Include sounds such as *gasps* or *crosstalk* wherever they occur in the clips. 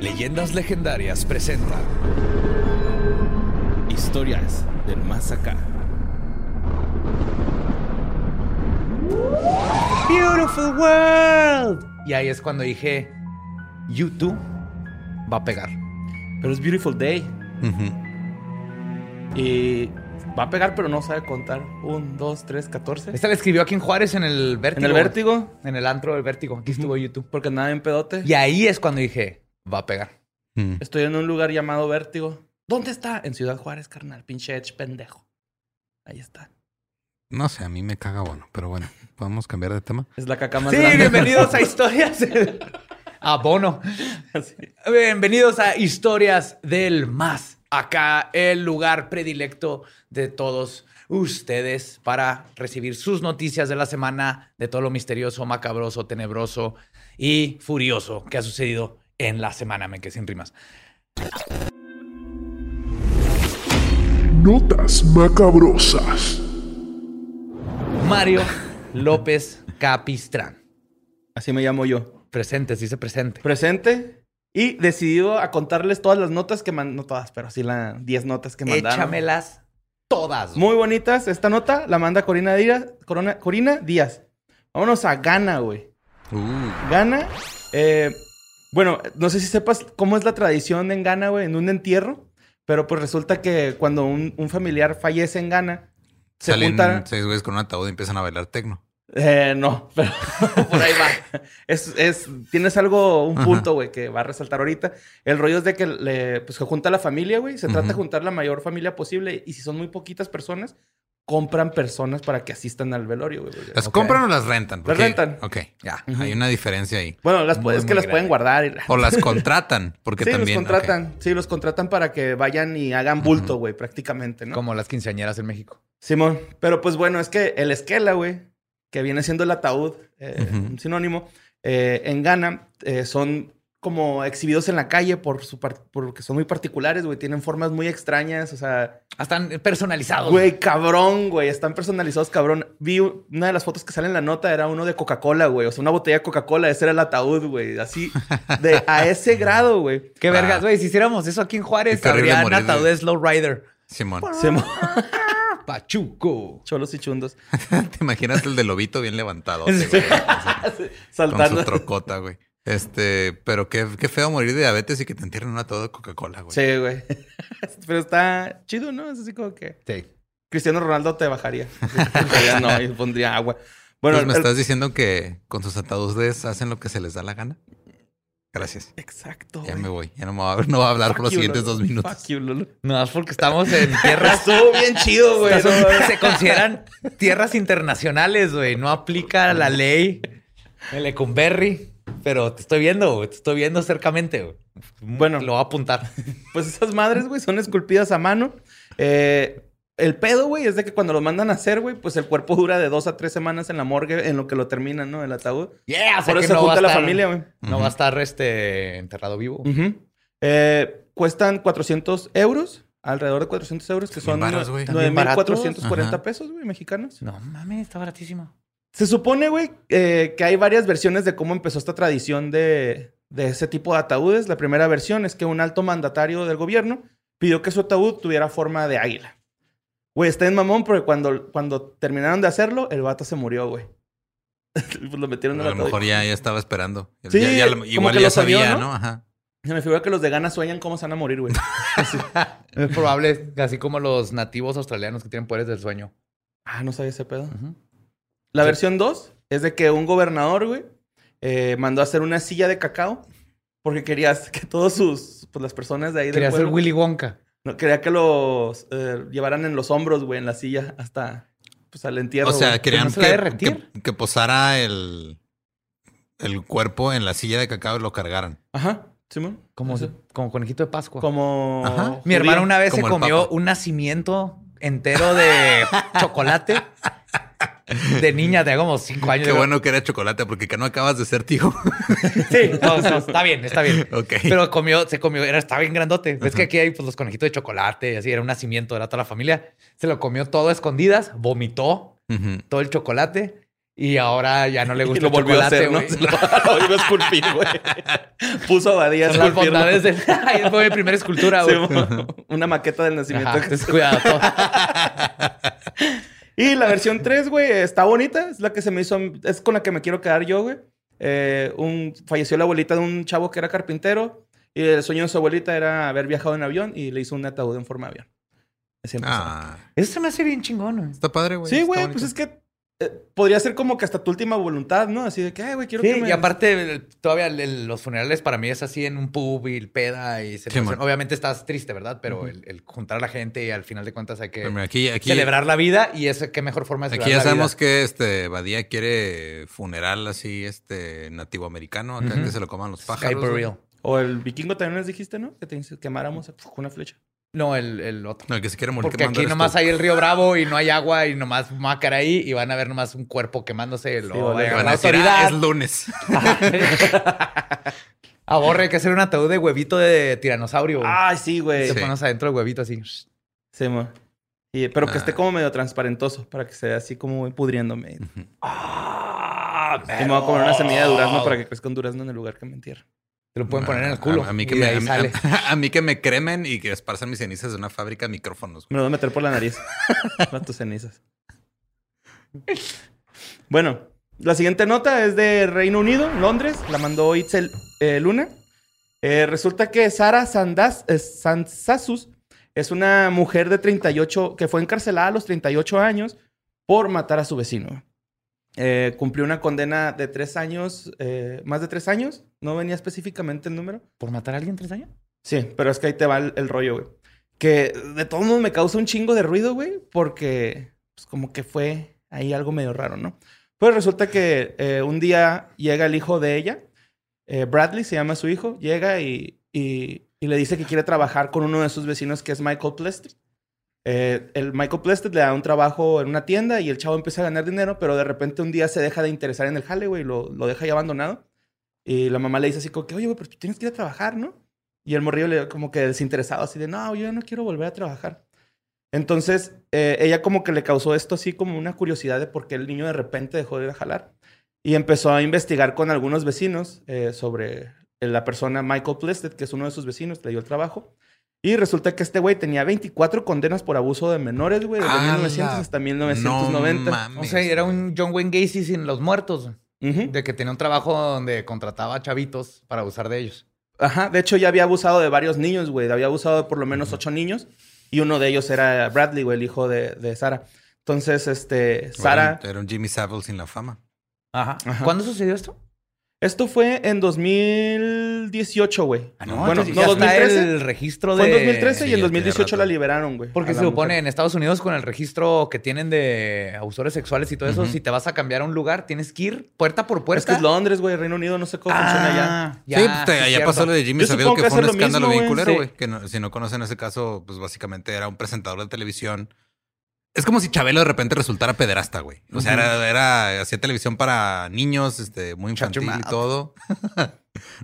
Leyendas legendarias presenta Historias del más acá. Beautiful World. Y ahí es cuando dije, YouTube va a pegar. Pero es Beautiful Day. Y va a pegar, pero no sabe contar. Un, dos, tres, catorce. Esta la escribió aquí en Juárez en el Vértigo. ¿En el Vértigo? En el antro del Vértigo. Aquí estuvo YouTube. Porque nada en pedote. Y ahí es cuando dije, va a pegar. Estoy en un lugar llamado Vértigo. ¿Dónde está? En Ciudad Juárez, carnal. Pinche Edge pendejo. Ahí está. No sé, a mí me caga bueno, pero bueno, *laughs* podemos cambiar de tema. Es la caca más Sí, grande. bienvenidos a Historias. *laughs* a Bono. Bienvenidos a Historias del Más. Acá el lugar predilecto de todos ustedes para recibir sus noticias de la semana, de todo lo misterioso, macabroso, tenebroso y furioso que ha sucedido en la semana. Me quedé sin rimas. Notas macabrosas. Mario López Capistrán. Así me llamo yo. Presente, sí se presente. Presente. Y decidido a contarles todas las notas que mandaron. No todas, pero sí las 10 notas que mandaron. Échamelas todas. güey. Muy bonitas. Esta nota la manda Corina Díaz. Corona- Corina Díaz. Vámonos a Ghana, güey. Uh, Ghana. eh, bueno, no sé si sepas cómo es la tradición en Ghana, güey, en un entierro. Pero pues resulta que cuando un, un familiar fallece en Ghana, se salen juntan. seis güeyes con un ataúd y empiezan a bailar tecno. Eh, no, pero *laughs* por ahí va. Es, es, tienes algo, un punto, güey, que va a resaltar ahorita. El rollo es de que le, pues, se junta la familia, güey. Se trata de juntar la mayor familia posible. Y si son muy poquitas personas, compran personas para que asistan al velorio, güey. ¿Las compran o las rentan? Las rentan. Ok, ya. Hay una diferencia ahí. Bueno, las, Muy, es que las pueden guardar. y- O las *laughs* contratan, porque sí, también... los contratan. Sí, los contratan para que vayan y hagan bulto, güey, prácticamente, ¿no? Como las quinceañeras en México. Simón, pero pues bueno, es que el esquela, güey, que viene siendo el ataúd, eh, un sinónimo, eh, en Ghana eh, son como exhibidos en la calle por su porque son muy particulares, güey, tienen formas muy extrañas, o sea, Están personalizados. güey, cabrón, güey, están personalizados, cabrón. Vi una de las fotos que sale en la nota era uno de Coca-Cola, güey, o sea, una botella de Coca-Cola, ese era el ataúd, güey, así de *laughs* a ese grado, güey. Qué Ah. vergas, güey. Si hiciéramos eso aquí en Juárez, habría morir, ataúd güey. de Slow Rider. Simón. Simón. *laughs* Pachuco. Cholos y chundos. *laughs* ¿Te imaginas el de lobito bien levantado? güey? Sí. Con Saltando. su trocota, güey. Este, pero qué, qué feo morir de diabetes y que te entierren un ataúd de Coca-Cola, güey. Sí, güey. *laughs* Pero está chido, ¿no? Es así como que Sí. Cristiano Ronaldo te bajaría. *laughs* No, y pondría agua. Bueno, Entonces, ¿me el- estás diciendo que con sus ataúdes hacen lo que se les da la gana? Gracias. Exacto. Ya güey. me voy. Ya no me va a, no va a hablar Fuck por los you, siguientes Lolo. dos minutos. Fuck you, Lolo. No, es porque estamos en *laughs* tierras. Estuvo bien chido, güey. Estas no, son- se consideran tierras internacionales, güey. No aplica la ley el Lecumberri. Pero te estoy viendo, güey. Te estoy viendo cercamente, güey. Bueno. lo voy a apuntar. *laughs* Pues esas madres, güey, son esculpidas a mano. Eh, el pedo, güey, es de que cuando lo mandan a hacer, güey, pues el cuerpo dura de dos a tres semanas en la morgue en lo que lo terminan, ¿no? El ataúd. Yeah, Por eso se no a junta la estar- familia, güey. No va a estar este enterrado vivo. Eh, cuestan 400 euros alrededor de 400 euros, que son Bien varos, güey. También baratos. 9,440 Ajá. pesos, güey, mexicanos. No mames, está baratísimo. Se supone, güey, eh, que hay varias versiones de cómo empezó esta tradición de, de ese tipo de ataúdes. La primera versión es que un alto mandatario del gobierno pidió que su ataúd tuviera forma de águila. Güey, está en mamón porque cuando, cuando terminaron de hacerlo, el vato se murió, güey. *laughs* pues lo metieron en A lo mejor ya, ya estaba esperando. Sí, Ya- ya lo- como igual que ya sabía, ¿no? ¿no? Ajá. Se me figura que los de Gana sueñan cómo se van a morir, güey. *laughs* *laughs* Así. Es probable, así como los nativos australianos que tienen poderes del sueño. Ah, no sabía ese pedo. La Sí. versión 2 es de que un gobernador, güey, eh, mandó a hacer una silla de cacao porque quería *laughs* que todos sus, pues las personas de ahí Quería ser pueblo, Willy Wonka. no, quería que los eh, llevaran en los hombros, güey, en la silla hasta, pues, al entierro. O sea, güey. querían no que, que, que posara el, el cuerpo en la silla de cacao y lo cargaran. Ajá, Simón. Como, Eso. como conejito de Pascua. Como... Ajá. Mi hermano una vez se Como comió un nacimiento entero de *laughs* chocolate de niña de como cinco años. Qué bueno que era chocolate porque que no acabas de ser tío. *laughs* Sí, no, no, está bien, está bien. ok. Pero comió, se comió, era, estaba bien grandote. Ves que aquí hay pues, los conejitos de chocolate y así, era un nacimiento, era toda la familia. Se lo comió todo a escondidas, vomitó todo el chocolate y ahora ya no le Y gusta lo el volvió a chocolate, hacer, ¿no? *laughs* Lo, lo iba a esculpir, güey. *laughs* Puso a Badía a Son las bondades del... Fue mi primera escultura, güey. Una maqueta del nacimiento. Ajá, que cuidado. Y la versión 3, güey, está bonita. Es la que se me hizo. Es con la que me quiero quedar yo, güey. Eh, un, falleció la abuelita de un chavo que era carpintero. Y el sueño de su abuelita era haber viajado en avión y le hizo un ataúd en forma de avión. Así. Ah, Eso se me hace bien chingón, güey. está padre, güey. sí, güey, pues es que eh, podría ser como que hasta tu última voluntad, ¿no? Así de que, ay, güey, quiero Sí, que me. y aparte, el- todavía el- el- los funerales para mí es así en un pub y peda y man. Obviamente estás triste, ¿verdad? Pero el, el juntar a la gente y al final de cuentas hay que mira, aquí, aquí, celebrar la vida y es qué mejor forma de aquí celebrar ya la sabemos vida. que este Badía quiere funeral así, este nativo americano, acá que se lo coman los pájaros. burial. O el vikingo también les dijiste, ¿no? Que te quemáramos con una flecha. No, el, el otro. No, el que se quiere morir Porque aquí nomás tú. hay el río Bravo y no hay agua y nomás mácar ahí y van a ver nomás un cuerpo quemándose. Sí, va a vale. Van la a decir, autoridad. "Ah, es lunes. *laughs* Aborre, hay que hacer un ataúd de huevito de tiranosaurio. güey. Ay, sí, güey. Te Sí. pones adentro del huevito así. Sí, mo. Y- pero que esté Ah. como medio transparentoso para que se vea así como pudriéndome. Ah, Y me voy a comer una semilla de durazno para que crezca un durazno en el lugar que me entierra. Te lo pueden poner en el culo. A, a mí que me, ahí a mí- sale. a- *laughs* a mí que me cremen y que esparzan mis cenizas de una fábrica de micrófonos. Me lo voy a meter por la nariz. *laughs* Para tus cenizas. Bueno, la siguiente nota es de Reino Unido, Londres. La mandó Itzel eh, Luna. Eh, resulta que Sara Sandas, eh, Sansasus es una mujer de 38 que fue encarcelada a los 38 años por matar a su vecino. Eh, cumplió una condena de tres años, eh, más de tres años. No venía específicamente el número. ¿Por matar a alguien tres años? Sí, pero es que ahí te va el, el rollo, güey. Que de todos modos me causa un chingo de ruido, güey, porque pues, como que fue ahí algo medio raro, ¿no? Pues resulta que eh, un día llega el hijo de ella, eh, Bradley se llama su hijo, llega y, y- y le dice que quiere trabajar con uno de sus vecinos que es Michael Plested. Eh, el Michael Plested le da un trabajo en una tienda y el chavo empieza a ganar dinero, pero de repente un día se deja de interesar en el jale, güey, lo, lo deja ahí abandonado. Y la mamá le dice así como que, oye, güey, pero tú tienes que ir a trabajar, ¿no? Y el morrillo le como que desinteresado, así de, no, yo no quiero volver a trabajar. Entonces, eh, ella como que le causó esto así como una curiosidad de por qué el niño de repente dejó de ir a jalar. Y empezó a investigar con algunos vecinos eh, sobre la persona Michael Plested, que es uno de sus vecinos, le dio el trabajo. Y resulta que este güey tenía 24 condenas por abuso de menores, güey, desde ¡A 1900 la- hasta No 1990. mames. O sea, era un John Wayne Gacy sin los muertos. Ujú. De que tenía un trabajo donde contrataba chavitos para abusar de ellos. Ajá, de hecho ya había abusado de varios niños, güey. Había abusado de por lo menos ocho niños. Y uno de ellos era Bradley, güey, el hijo de, de Sara. Entonces, este, Sara... Era un Jimmy Savile sin la fama. Ajá. Ajá. ¿Cuándo sucedió esto? Esto fue en 2018, güey. Ah, bueno, entonces no, ya está 2013. el registro de... Fue en 2013 Sí, y en ya 2018 tiene la liberaron, güey. Porque se supone mujer. en Estados Unidos con el registro que tienen de abusores sexuales y todo eso, si te vas a cambiar a un lugar, tienes que ir puerta por puerta. Es que es Londres, güey. Reino Unido, no sé cómo funciona allá. Ah, ya. sí, pues, te- sí, allá pasó lo de Jimmy Savile, que que fue un escándalo mismo, bien güey. culero, Sí. güey. Que no- si no conocen ese caso, pues básicamente era un presentador de televisión. Es como si Chabelo de repente resultara pederasta, güey. O sea, era, era- hacía televisión para niños, este, muy infantil y todo. *laughs*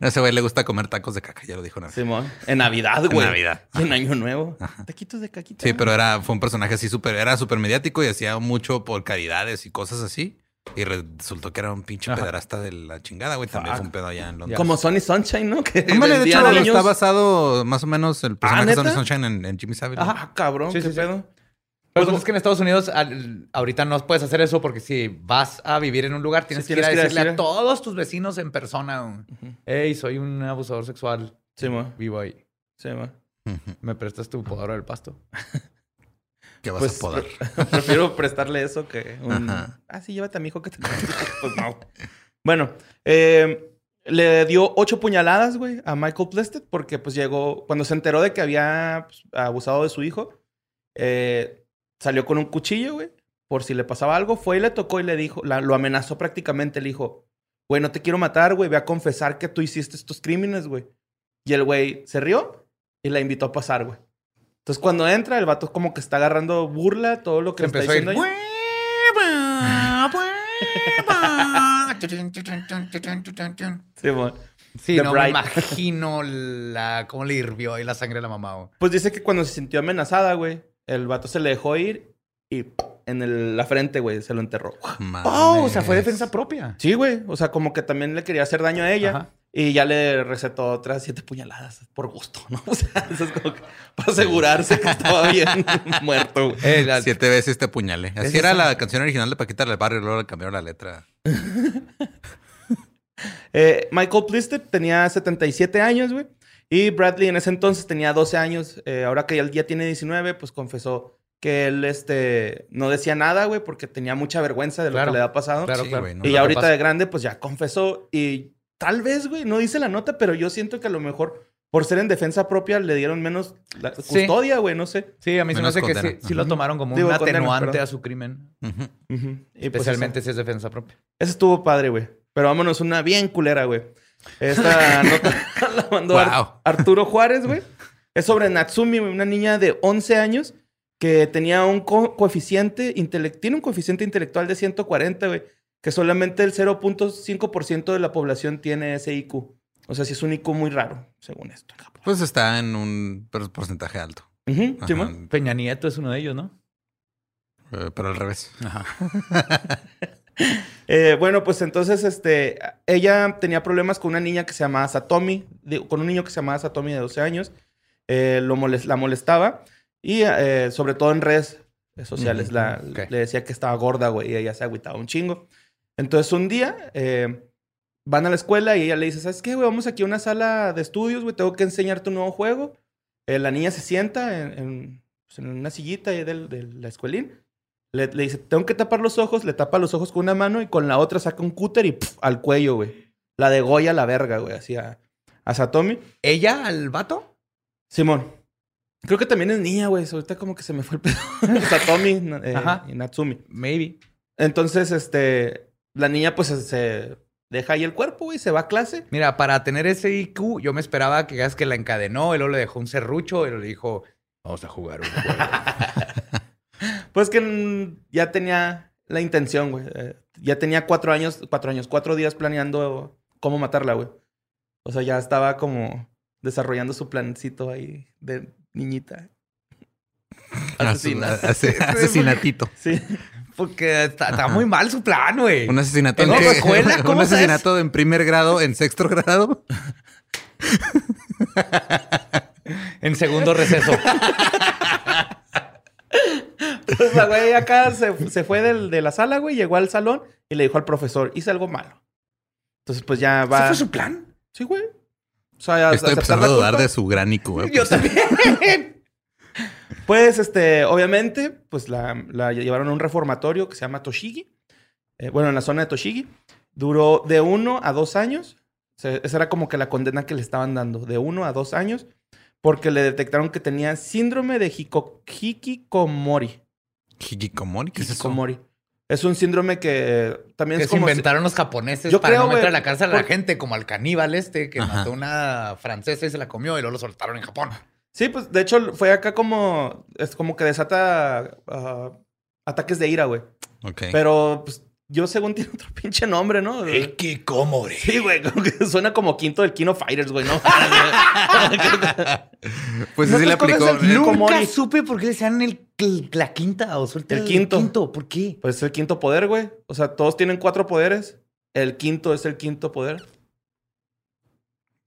A ese güey le gusta comer tacos de caca, ya lo dijo una vez. Simón. En Navidad, En güey. Navidad. Y en Año Nuevo. Taquitos de caquita. Sí, pero era, fue un personaje así súper, era súper mediático y hacía mucho por caridades y cosas así. Y resultó que era un pinche Ajá. pedrasta de la chingada, güey. También Fuck. fue un pedo allá en Londres. Como Sonny Sunshine, ¿no? Que Ándale, de hecho, niños. está basado más o menos el personaje de. Sonny Sunshine en, en Jimmy Savile. Ah, cabrón. Sí, ¿Qué sí, sí. Pero pues es que en Estados Unidos al- ahorita no puedes hacer eso porque si vas a vivir en un lugar tienes, Sí, que ir a que decirle a decir- todos tus vecinos en persona. Hey, soy un abusador sexual. Simón. Vivo ahí. Simón. Ujú. *laughs* ¿Me prestas tu podadora del pasto? ¿Qué vas Pues a podar? pre- *laughs* prefiero prestarle eso que un... Ajá. Ah, sí, llévate a mi hijo que te... *laughs* pues no. Bueno, eh, le dio ocho puñaladas, güey, a Michael Plested porque pues llegó... Cuando se enteró de que había pues, abusado de su hijo, eh, salió con un cuchillo, güey, por si le pasaba algo. Fue y le tocó y le dijo... la- lo amenazó prácticamente. Le dijo, güey, no te quiero matar, güey. Ve a confesar que tú hiciste estos crímenes, güey. Y el güey se rió y la invitó a pasar, güey. Entonces, cuando entra, el vato como que está agarrando burla, todo lo que Se le está empezó a ir. diciendo. Sí, bueno. Sí, The no me imagino la, cómo le hirvió ahí la sangre a la mamá. güey. Pues dice que cuando se sintió amenazada, güey, el vato se le dejó ir y en el- la frente, güey, se lo enterró. Oh, o sea, fue defensa propia. Sí, güey. O sea, como que también le quería hacer daño a ella. Ajá. Y ya le recetó otras siete puñaladas por gusto, ¿no? *laughs* O sea, eso es como que para asegurarse que estaba bien *laughs* muerto, güey. Eh, la- Siete veces te apuñalé. Así Es era esa- la canción original de Paquita del Barrio y luego le cambiaron la letra. *laughs* Eh, Michael Plisted tenía 77 años, güey. Y Bradley en ese entonces tenía 12 años. Eh, ahora que ya tiene 19, pues confesó que él este, no decía nada, güey, porque tenía mucha vergüenza de lo Claro. que le había pasado. Claro, Sí, claro. güey, ¿no? y ahorita de grande, pues ya confesó. Y tal vez, güey, no dice la nota, pero yo siento que a lo mejor por ser en defensa propia le dieron menos la custodia, güey, no sé. Sí, a mí se me hace que sí, lo tomaron como Digo, un atenuante a su crimen. Pues Especialmente si es defensa propia. Eso estuvo padre, güey. Pero vámonos una bien culera, güey. Esta *laughs* nota la mandó Ar- Wow. Arturo Juárez, güey. Es sobre Natsumi, una niña de 11 años que tenía un co- coeficiente intele- tiene un coeficiente intelectual de 140, güey, que solamente el 0.5% de la población tiene ese IQ. O sea, sí es un IQ muy raro, según esto. en Japón. Pues está en un por- porcentaje alto. Ujú, Ajá. Simón. Peña Nieto es uno de ellos, ¿no? Eh, pero al revés. *laughs* Eh, bueno, pues entonces, este, ella tenía problemas con una niña que se llamaba Satomi, con un niño que se llamaba Satomi de 12 años, eh, lo la molestaba y eh, sobre todo en redes sociales la- ok. le decía que estaba gorda, güey, y ella se agüitaba un chingo. Entonces un día van a la escuela y ella le dice, ¿sabes qué, güey? Vamos aquí a una sala de estudios, güey, tengo que enseñarte un nuevo juego. La niña se sienta en, en, pues, en una sillita ahí del, de la escuelín. Le, le dice, tengo que tapar los ojos, le tapa los ojos con una mano y con la otra saca un cúter y al cuello, güey. La degolla la verga, güey, así a, a Satomi. ¿Ella al vato? Simón. Creo que también es niña, güey. Ahorita como que se me fue el pedo. *laughs* Satomi eh, Ajá. y Natsumi. Maybe. Entonces, este, la niña pues se- deja ahí el cuerpo, güey, se va a clase. Mira, para tener ese IQ, yo me esperaba que que la encadenó luego le dejó un serrucho y le dijo, vamos a jugar un juego. *laughs* Pues que ya tenía la intención, güey. Eh, ya tenía cuatro años, cuatro años, cuatro días planeando cómo matarla, güey. O sea, ya estaba como desarrollando su plancito ahí de niñita. Asesina. Ase- *laughs* asesinatito. Sí. Porque está, muy mal su plan, güey. Un asesinato ¿En escuela? *laughs* Un ¿Cómo asesinato en primer grado, en sexto grado. *laughs* En segundo receso. Pues la güey acá se, se fue del- de la sala, güey, llegó al salón y le dijo al profesor, hice algo malo. Entonces, pues ya va. ¿Ese fue su plan? Sí, güey. O sea, Estoy empezando a dudar de su gran IQ. eh, Yo pues. también. *laughs* Pues, este, obviamente, pues la, la llevaron a un reformatorio que se llama Toshigi. Eh, bueno, en la zona de Toshigi. Duró de uno a dos años. O sea, esa era como que la condena que le estaban dando. De uno a dos años. Porque le detectaron que tenía síndrome de hiko- hikikomori. Hikikomori, ¿qué es eso? Hikikomori. Es un síndrome que también Que es se como... si- inventaron los japoneses Yo para creo, no meter a la cárcel a la gente, como al caníbal este que Ajá. mató a una francesa y se la comió y luego lo soltaron en Japón. Sí, pues de hecho fue acá como... Es como que desata ah, ataques de ira, güey. Ok. Pero pues, yo según *laughs* tiene otro pinche nombre, ¿no? El Kikomori. Sí, güey, como que *laughs* suena como quinto del Kino Fighters, güey, ¿no? *laughs* Pues ¿No sí le aplicó. el. Nunca supe por qué le decían el, el- la quinta o suelta El quinto. ¿Por qué? pues es el quinto poder, güey. O sea, todos tienen cuatro poderes. El quinto es el quinto poder.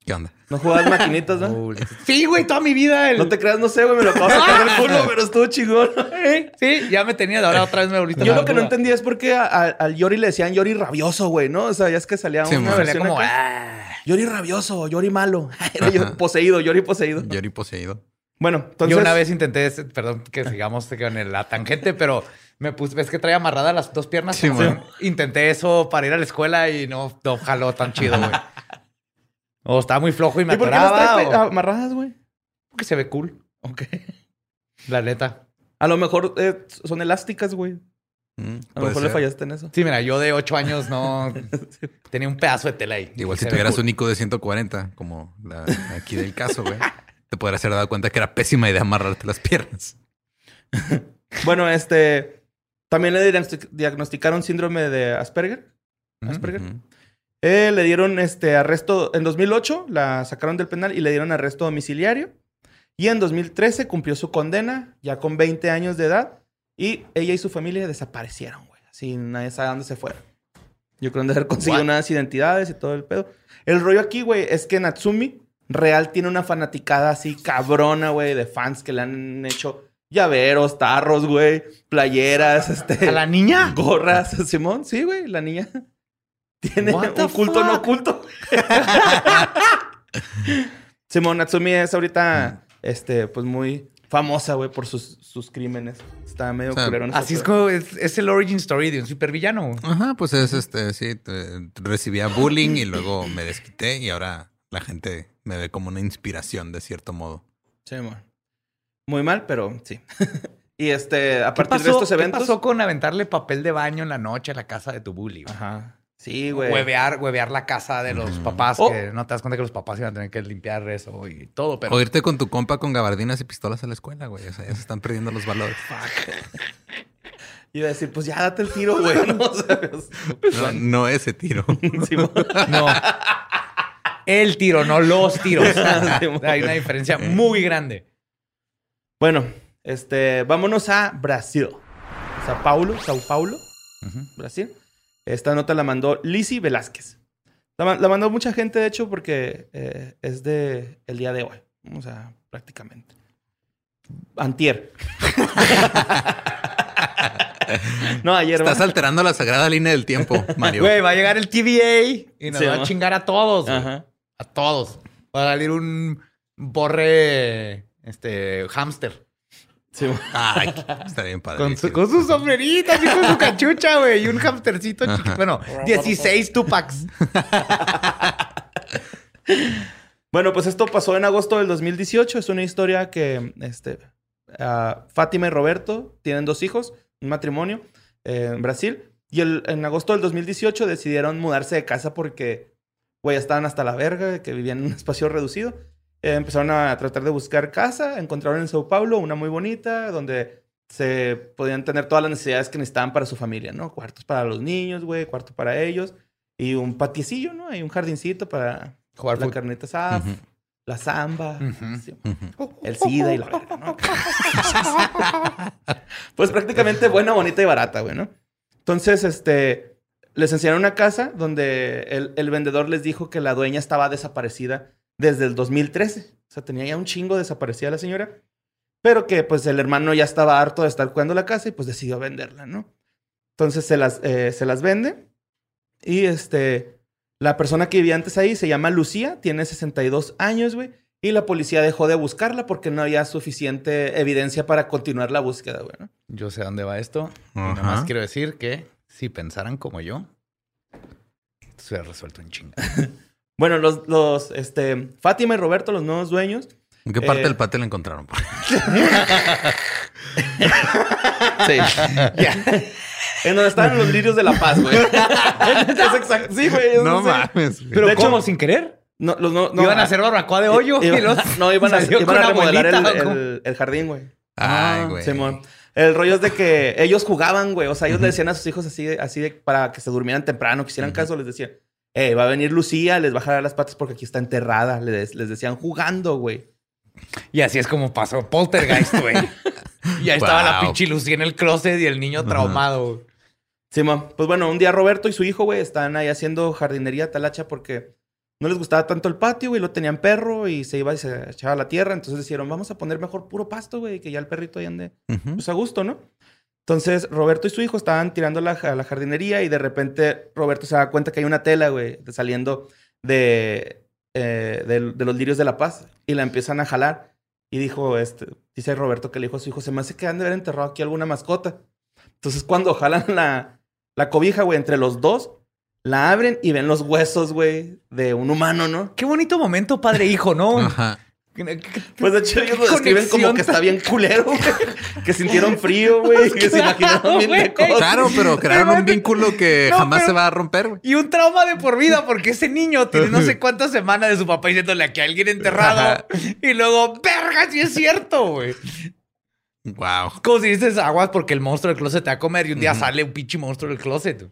¿Qué onda? No jugabas maquinitas, ¿no? Sí, güey, toda mi vida. el- No te creas, no sé, güey, me lo acabo de sacar del culo, *laughs* pero estuvo chingón. Sí, ya me tenía, ahora otra vez me volviste Yo lo que no entendía es por qué a- a- al Yori le decían Yori rabioso, güey, ¿no? O sea, ya es que salía Sí, una versión como, ah. Yori rabioso, Yori malo. *laughs* Era yo- poseído, Yori poseído. Yori poseído. Bueno, entonces... Yo una vez intenté, ese- perdón que sigamos con la tangente, pero me puse, ves que trae amarradas las dos piernas. Sí. Intenté eso para ir a la escuela y no, no jaló tan chido, güey. *laughs* O estaba muy flojo y me ¿Y por qué atoraba. o amarradas, güey? porque se ve cool, Ok. *laughs* la neta. A lo mejor eh, son elásticas, güey. Mm, A lo mejor le fallaste en eso. Sí, mira, yo de ocho años no *laughs* tenía un pedazo de tela ahí. Igual si tuvieras cool. un Nico de 140, como la, aquí del caso, güey, te podrías haber dado cuenta que era pésima idea amarrarte las piernas. *laughs* Bueno, este... También le diagnosti- diagnosticaron síndrome de Asperger. Asperger. Eh, le dieron este arresto en 2008, la sacaron del penal y le dieron arresto domiciliario. Y en 2013 cumplió su condena, ya con 20 años de edad. Y ella y su familia desaparecieron, güey. Así nadie sabe dónde se fueron. Yo creo que han de haber conseguido What? unas identidades y todo el pedo. El rollo aquí, güey, es que Natsumi real tiene una fanaticada así cabrona, güey, de fans que le han hecho llaveros, tarros, güey, playeras, *laughs* este. ¿A la niña? Gorras, *laughs* Simón, sí, güey, la niña tiene un culto no fuck? oculto. *laughs* Simón Natsumi es ahorita, este, pues muy famosa, güey, por sus, sus crímenes. Está medio O sea, culero Así es como es, es el origin story de un supervillano. güey. Ajá, pues es este, sí, te- recibía bullying y luego me desquité y ahora la gente me ve como una inspiración de cierto modo. Simón. Muy mal, pero sí. *laughs* y este, a ¿Qué partir de estos ¿Qué eventos. pasó con aventarle papel de baño en la noche a la casa de tu bully? güey? Ajá. Sí, güey. Huevear, huevear la casa de los papás, Oh. que no te das cuenta que los papás iban a tener que limpiar eso y todo, pero O irte con tu compa con gabardinas y pistolas a la escuela, güey. O sea, ya se están perdiendo los valores. *laughs* Iba a decir, pues ya date el tiro, güey. ¿no? *laughs* ¿Sabes? No, no ese tiro. *laughs* No. El tiro, no los tiros. Hay una diferencia muy grande. Bueno, este, vámonos a Brasil. Sao Paulo, Sao Paulo, Brasil. Esta nota la mandó Lizzy Velázquez. La, ma- la mandó mucha gente, de hecho, porque eh, es de el día de hoy. O sea, prácticamente. Antier. *laughs* no, ayer. Estás ¿va? alterando la sagrada línea del tiempo, Mario. Güey, va a llegar el TVA y nos Sí, va a chingar a todos. Ajá. A todos. Va a salir un borre, este, hámster. Sí, Ay, está bien padre. Con, su- con sus sombreritas y con su cachucha, güey. Y un hamstercito chiquito. Bueno, 16 Tupacs. *laughs* Bueno, pues esto pasó en agosto del 2018. Es una historia que este, ah, Fátima y Roberto tienen dos hijos, un matrimonio eh, en Brasil. Y el- en agosto del 2018 decidieron mudarse de casa porque, güey, estaban hasta la verga, de que vivían en un espacio reducido. Eh, empezaron a tratar de buscar casa. Encontraron en Sao Paulo una muy bonita, donde se podían tener todas las necesidades que necesitaban para su familia, ¿no? Cuartos para los niños, güey, cuarto para ellos. Y un patiecillo, ¿no? Y un jardincito para Jugar la carnita asada, Ujú. la samba, Ujú. sí, Ujú. el SIDA y la verga, ¿no? *laughs* pues prácticamente buena, bonita y barata, güey, ¿no? Entonces, este, les enseñaron una casa donde el, el vendedor les dijo que la dueña estaba desaparecida desde el 2013. O sea, tenía ya un chingo desaparecida la señora. Pero que pues el hermano ya estaba harto de estar cuidando la casa y pues decidió venderla, ¿no? Entonces se las, eh, se las vende. Y este, la persona que vivía antes ahí se llama Lucía, tiene 62 años, güey. Y la policía dejó de buscarla porque no había suficiente evidencia para continuar la búsqueda, güey. ¿no? Yo sé dónde va esto. Y Ajá. nada más quiero decir que si pensaran como yo, se hubiera resuelto en chinga. *laughs* Bueno, los, los, este, Fátima y Roberto, los nuevos dueños. ¿En qué parte Eh, del patio la encontraron? *laughs* Sí. *laughs* en donde estaban los lirios de la paz, güey. *laughs* es exacto. Sí, güey. no mames. güey. Pero De hecho- ¿cómo? ¿Sin querer? No, los no, no, Iban a hacer barbacoa de hoyo. Iba- y los no, iban a, iban a remodelar el, abuelita, ¿o cómo? el- el jardín, güey. Ay, Ah, güey. Simón. El rollo es de que ellos jugaban, güey. O sea, ellos le decían a sus hijos así, así de, para que se durmieran temprano, que hicieran caso, les decían, eh, va a venir Lucía, les va a jalar las patas porque aquí está enterrada. Les, les decían jugando, güey. Y así es como pasó Poltergeist, güey. y ahí estaba la pinche Lucía en el closet y el niño traumado. güey. Simón, pues bueno, un día Roberto y su hijo, güey, están ahí haciendo jardinería talacha porque no les gustaba tanto el patio, güey, lo tenían perro y se iba y se echaba a la tierra. Entonces decidieron, vamos a poner mejor puro pasto, güey, que ya el perrito ahí ande pues a gusto, ¿no? Entonces, Roberto y su hijo estaban tirando la, ja- la jardinería y de repente Roberto se da cuenta que hay una tela, güey, saliendo de, eh, de, de los lirios de la paz y la empiezan a jalar. Y dijo, este, dice Roberto que le dijo a su hijo, se me hace que han de haber enterrado aquí alguna mascota. Entonces, cuando jalan la, la cobija, güey, entre los dos, la abren y ven los huesos, güey, de un humano, ¿no? Qué bonito momento, padre e hijo, ¿no? Ajá. Pues de hecho ellos lo describen como que está bien *laughs* culero, *laughs* güey. Que sintieron frío, güey. Que se imaginaron bien güey. de cosas. Claro, pero crearon un vínculo que No, jamás pero- se va a romper, güey. Y un trauma de por vida, porque ese niño tiene no sé cuántas semanas de su papá diciéndole que alguien enterrado. y luego, verga, sí es cierto, güey. Wow. Como si dices aguas porque el monstruo del closet te va a comer y un día sale un pinche monstruo del closet.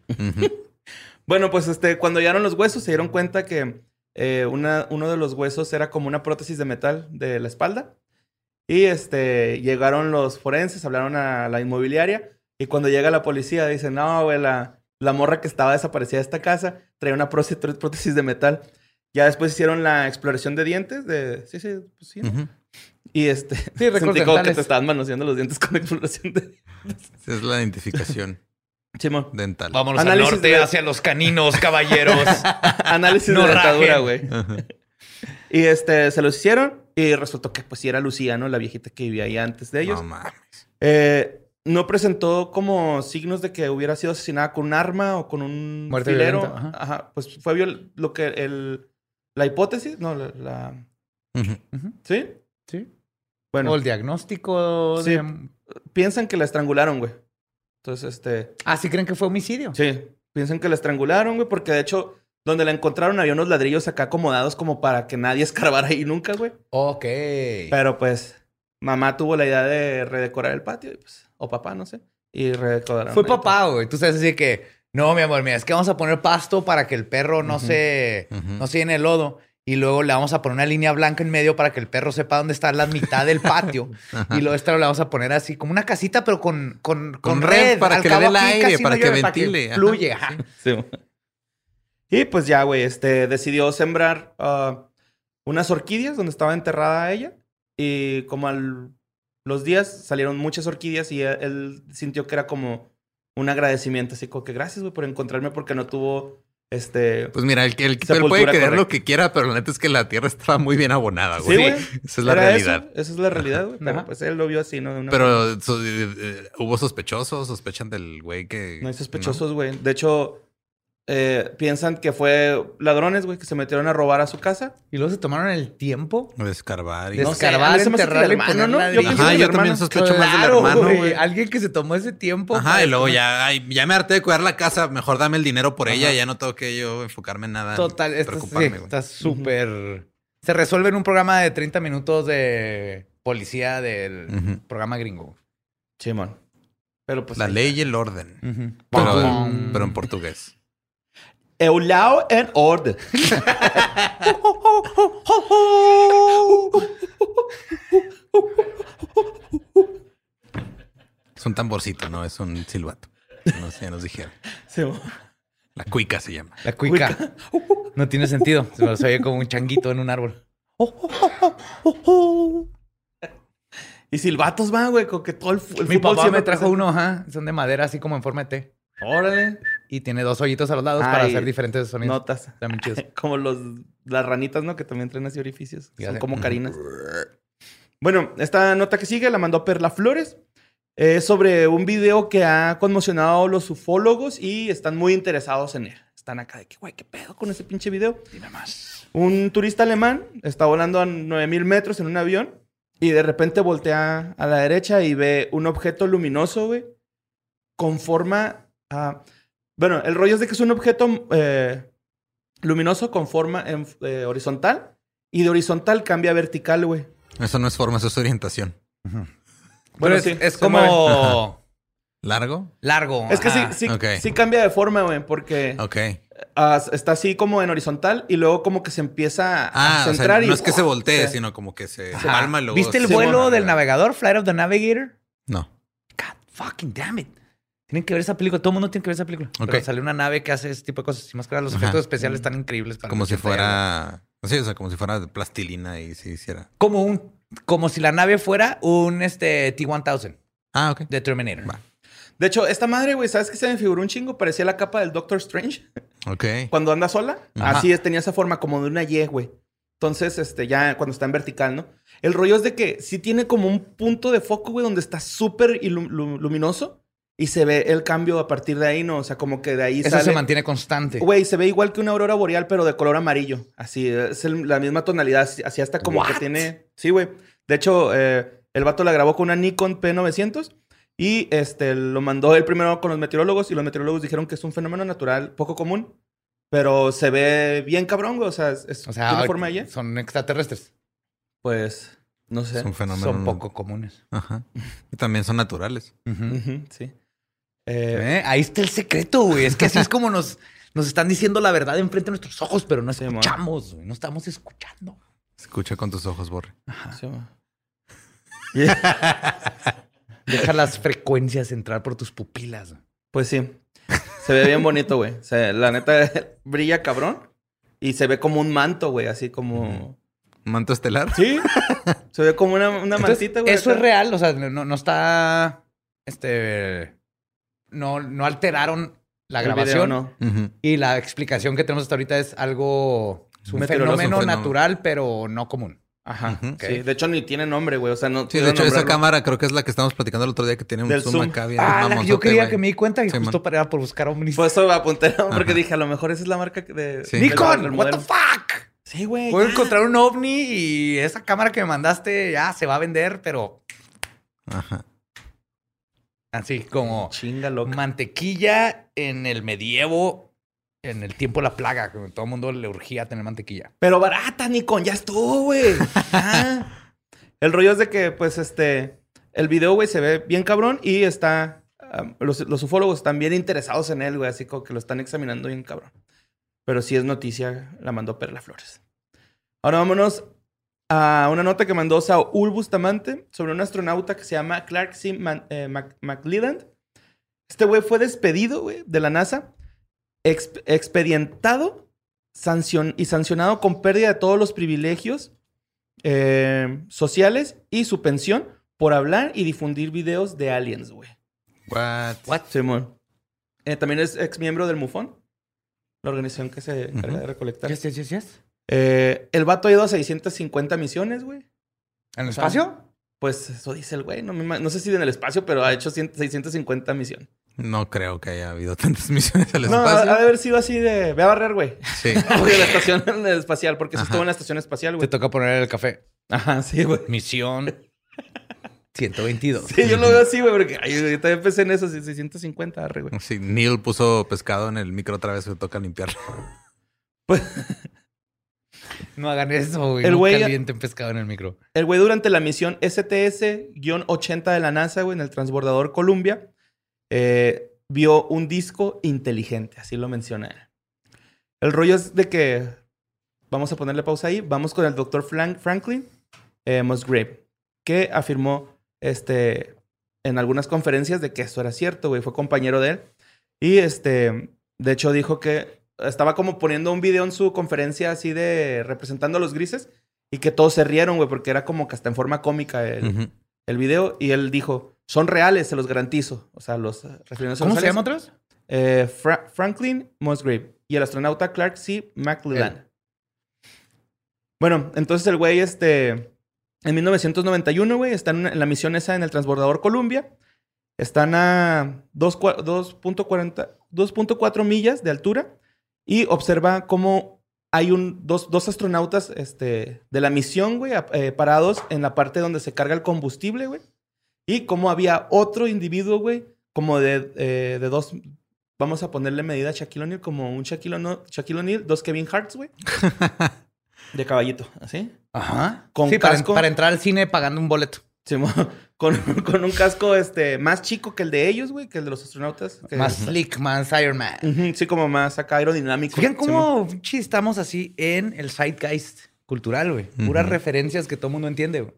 Bueno, pues este, cuando hallaron los huesos, se dieron cuenta que eh, una, uno de los huesos era como una prótesis de metal de la espalda. Y este, llegaron los forenses, hablaron a la inmobiliaria. Y cuando llega la policía, dicen: No, güey, la, la morra que estaba desaparecida de esta casa traía una prótesis, de metal. Ya después hicieron la exploración de dientes. De... Sí, sí, pues sí. Y este, Sí, *laughs* sentí como que te estaban manoseando los dientes con exploración de. *laughs* Esa es la identificación Simón. dental. Vámonos Análisis al norte de- hacia los caninos, caballeros. *laughs* Análisis No de dentadura, güey. Y este, se los hicieron y resultó que pues sí era Lucía, ¿no? La viejita que vivía ahí antes de ellos. No mames. Eh, no presentó como signos de que hubiera sido asesinada con un arma o con un Muerte filero. violenta, ajá. Ajá. Pues fue viol- lo que el... La hipótesis, no, la... ¿Sí? sí. Bueno, o el diagnóstico Sí. piensan que la estrangularon, güey. Entonces, este... Ah, ¿sí creen que fue homicidio? Sí, piensan que la estrangularon, güey, porque de hecho, donde la encontraron había unos ladrillos acá acomodados como para que nadie *laughs* escarbara ahí nunca, güey. Ok. Pero pues, mamá tuvo la idea de redecorar el patio, y, pues, o papá, no sé. Y redecoraron. Fue papá, güey. Tú sabes así que... No, mi amor, mira, es que vamos a poner pasto para que el perro no se... No se llene de lodo. Y luego le vamos a poner una línea blanca en medio para que el perro sepa dónde está la mitad del patio. *laughs* y luego esta le vamos a poner así como una casita, pero con, con, con, Con red, para Al que le dé el aire, para que llueve, ventile, ajá. fluye, ajá. Sí. Y pues ya, güey, este, decidió sembrar ah, unas orquídeas donde estaba enterrada ella. Y como al los días salieron muchas orquídeas y él, él sintió que era como un agradecimiento, así como que gracias, güey, por encontrarme porque no tuvo, este... Pues mira, el, el, él puede creer lo que quiera, pero la neta es que la tierra estaba muy bien abonada, Sí, güey. güey. *laughs* Esa es la realidad. Eso, esa es la realidad, güey. Pero Ajá. pues él lo vio así, ¿no? Una Pero so- eh, eh, hubo sospechosos, sospechan del güey que. No hay sospechosos, güey. De hecho, eh, piensan que fue ladrones, güey, que se metieron a robar a su casa. Y luego se tomaron el tiempo ¿no? De escarbar y. de No escarbar, enterrarle y hermano, ¿no? Yo Ajá, yo también sospecho más del Claro, hermano, güey. güey. Alguien que se tomó ese tiempo. Ajá, y luego ya, ay, ya me harté de cuidar la casa, mejor dame el dinero por ella, ya no tengo que yo enfocarme en nada. Total, esto sí, preocuparme, güey. está súper... Se resuelve en un programa de 30 minutos de policía del programa gringo. Simón. Pero pues. La ley y el orden. Ujú. Pero, Pum. pero en portugués. Eulao and order. *laughs* Es un tamborcito, no es un silbato. No sé, ya nos dijeron. La cuica se llama. La cuica. *laughs* No tiene sentido. Se oye como un changuito en un árbol. Y silbatos va, güey, con que todo el, el Mi fútbol papá siempre me trajo presenta. uno, ajá. Son de madera, así como en forma de T. Órale. Y tiene dos hoyitos a los lados para hacer diferentes sonidos. Notas. Bien chidos. *laughs* Como los, las ranitas, ¿no? Que también traen así orificios. Ya Son sé. como carinas. Bueno, esta nota que sigue la mandó Perla Flores. Es sobre un video que ha conmocionado a los ufólogos y están muy interesados en él. Están acá de que, güey, ¿qué pedo con ese pinche video? Dime más. Un turista alemán está volando a 9000 metros en un avión y de repente voltea a la derecha y ve un objeto luminoso, güey, con forma. ah, bueno, el rollo es de que es un objeto eh, luminoso con forma en- eh, horizontal y de horizontal cambia a vertical, güey. Eso no es forma, eso es orientación. Bueno, es, sí, es se como *laughs* ¿Largo? largo. Es que sí, sí, sí cambia de forma, güey, porque Ok. ah, está así como en horizontal y luego como que se empieza a Ah, o sea, centrar y no es que se voltee, sino como que se palma luego... ¿Viste el Sí, vuelo bueno. del navegador, Flight of the Navigator? No. God fucking damn it. Tienen que ver esa película. Todo el mundo tiene que ver esa película. Ok. Pero sale una nave que hace ese tipo de cosas. Y más que nada, los Ajá. efectos especiales están increíbles. para Como si 80 y algo. fuera... Sí, o sea, como si fuera de plastilina y se hiciera... Como un... Como si la nave fuera un este, T-1000 Ah, ok. de Terminator. Va. De hecho, esta madre, güey, ¿sabes qué se me figuró un chingo? Parecía la capa del Doctor Strange Ok. cuando anda sola. Ajá. Así es, tenía esa forma como de una Y, güey. Entonces, este, ya cuando está en vertical, ¿no? El rollo es de que sí tiene como un punto de foco, güey, donde está súper ilu- lu- luminoso y se ve el cambio a partir de ahí, ¿no? O sea, como que de ahí Eso sale. se mantiene constante. Güey, se ve igual que una aurora boreal, pero de color amarillo. Así, es el- la misma tonalidad. Así, hasta como que tiene. Sí, güey. De hecho, eh, el vato la grabó con una Nikon P900 y este lo mandó él primero con los meteorólogos y los meteorólogos dijeron que es un fenómeno natural poco común, pero se ve bien cabrón, güey. O sea, es, O sea, tiene forma de son extraterrestres. Pues, no sé. Es un fenómeno... Son poco comunes. Ajá. Y también son naturales. Sí. Eh, Eh, Ahí está el secreto, güey. Es que así es *laughs* como nos, nos están diciendo la verdad enfrente de nuestros ojos, pero no Sí, escuchamos, güey. No estamos escuchando. Escucha con tus ojos, Borre. sí, güey. *laughs* Deja las frecuencias entrar por tus pupilas. Pues sí. Se ve bien bonito, güey. O sea, la neta *laughs* brilla cabrón. Y se ve como un manto, güey. Así como. ¿Manto estelar? Sí. Se ve como una, una Entonces, mantita, güey. Eso acá. es real, o sea, no, no está. Este. No, no alteraron la El video, grabación. no. Ujú. Y la explicación que tenemos hasta ahorita es algo. Es un fenómeno natural, pero no común. Ajá. Sí, de hecho ni tiene nombre, güey. O sea, no. Sí, de hecho, esa cámara creo que es la que estábamos platicando el otro día que tiene un Del zoom, zoom. acá bien Ah, la que yo güey. que me di cuenta y Sí, justo man. para por buscar ovnis. Por eso apunté, porque Ajá. dije, a lo mejor esa es la marca de. Sí. del- del Nikon, what the fuck? Sí, güey. Puedo ya. encontrar un ovni y esa cámara que me mandaste ya se va a vender, pero Ajá. Así como Chinga loca. mantequilla en el medievo, en el tiempo de la plaga, que todo el mundo le urgía tener mantequilla. Pero barata, Nikon, ya estuvo, güey. Ya. *laughs* El rollo es de que, pues, este. El video, güey, se ve bien cabrón y está. ah, los, los ufólogos están bien interesados en él, güey. Así como que lo están examinando bien cabrón. Pero si es noticia, la mandó Perla Flores. Ahora vámonos a una nota que mandó Saúl Bustamante sobre un astronauta que se llama Clark C. Man- eh, Mac- McLeland. Este güey fue despedido, güey, de la NASA, exp- expedientado sancion- y sancionado con pérdida de todos los privilegios eh, sociales y su pensión por hablar y difundir videos de aliens, güey. What? What? Simón. Eh, también es ex miembro del MUFON, la organización que se encarga de recolectar. Yes, yes, yes, yes. Eh, el vato ha ido a 650 misiones, güey. ¿En el espacio? Pues eso dice el güey. No, me ima- no sé si en el espacio, pero ha hecho 100 650 misiones. No creo que haya habido tantas *laughs* misiones al No, ha, espacio. ha de haber sido así de... Ve a barrer, güey. Sí. *laughs* Porque la estación *laughs* espacial, porque se Ajá. estuvo en la estación espacial, Te güey. toca poner el café. Ajá, sí, güey. Misión 122. Sí, yo lo veo así, güey, porque ay, yo también empecé en eso, sí, 650, arre, güey. Sí, Neil puso pescado en el micro otra vez, me toca limpiarlo. No hagan eso, güey. El no güey- calienten pescado en el micro. El güey durante la misión STS-80 de la NASA, güey, en el transbordador Columbia, eh, vio un disco inteligente, así lo menciona él. El rollo es de que, vamos a ponerle pausa ahí, vamos con el doctor Franklin eh, Musgrave, que afirmó este, en algunas conferencias de que esto era cierto, güey, fue compañero de él. Y este, de hecho dijo que estaba como poniendo un video en su conferencia así de representando a los grises y que todos se rieron, güey, porque era como que hasta en forma cómica el, el video. Y él dijo, son reales, se los garantizo. O sea, los refiriéndose a ¿Cómo los se llama otros? Eh, Fra- Franklin Musgrave y el astronauta Clark C. McLellan. Bueno, entonces el güey, este, en 1991, güey, están en la misión esa en el transbordador Columbia. Están a 2 cua- 2.40 2.4 millas de altura y observa cómo hay un, dos, dos astronautas este, de la misión, güey, eh, parados en la parte donde se carga el combustible, güey. Y cómo había otro individuo, güey, como de, eh, de dos, vamos a ponerle medida a Shaquille O'Neal, como un Shaquille O'Neal, Shaquille O'Neal, dos Kevin Harts, güey. *laughs* de caballito, así. Ajá. Con sí, para, casco. para entrar al cine pagando un boleto. Simón, con, *laughs* con un casco este, más chico que el de ellos, güey, que el de los astronautas. que- Más slick, más Iron Man. Sí, como más acá aerodinámico. Fijan Simón. cómo estamos así en el zeitgeist cultural, güey. Puras referencias que todo mundo entiende, güey.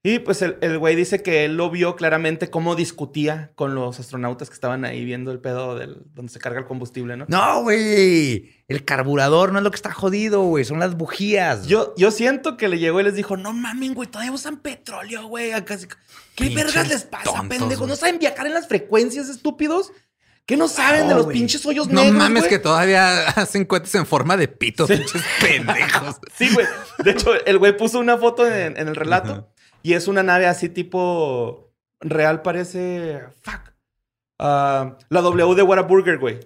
Y pues el el güey dice que él lo vio claramente cómo discutía con los astronautas que estaban ahí viendo el pedo del, donde se carga el combustible, ¿no? No, güey. El carburador no es lo que está jodido, güey. Son las bujías. Yo, yo siento que le llegó y les dijo, no mamen, güey, todavía usan petróleo, güey. acá ¿Qué Pinches vergas les pasa, tontos, pendejos? güey. ¿No saben viajar en las frecuencias, estúpidos? ¿Qué no saben de los güey. pinches hoyos No negros, mames güey? que todavía hacen cohetes en forma de pito, pinches pendejos. *laughs* Sí, güey. De hecho, el güey puso una foto en, en el relato y es una nave así tipo real, parece. Fuck. Ah, la W de Whataburger, güey.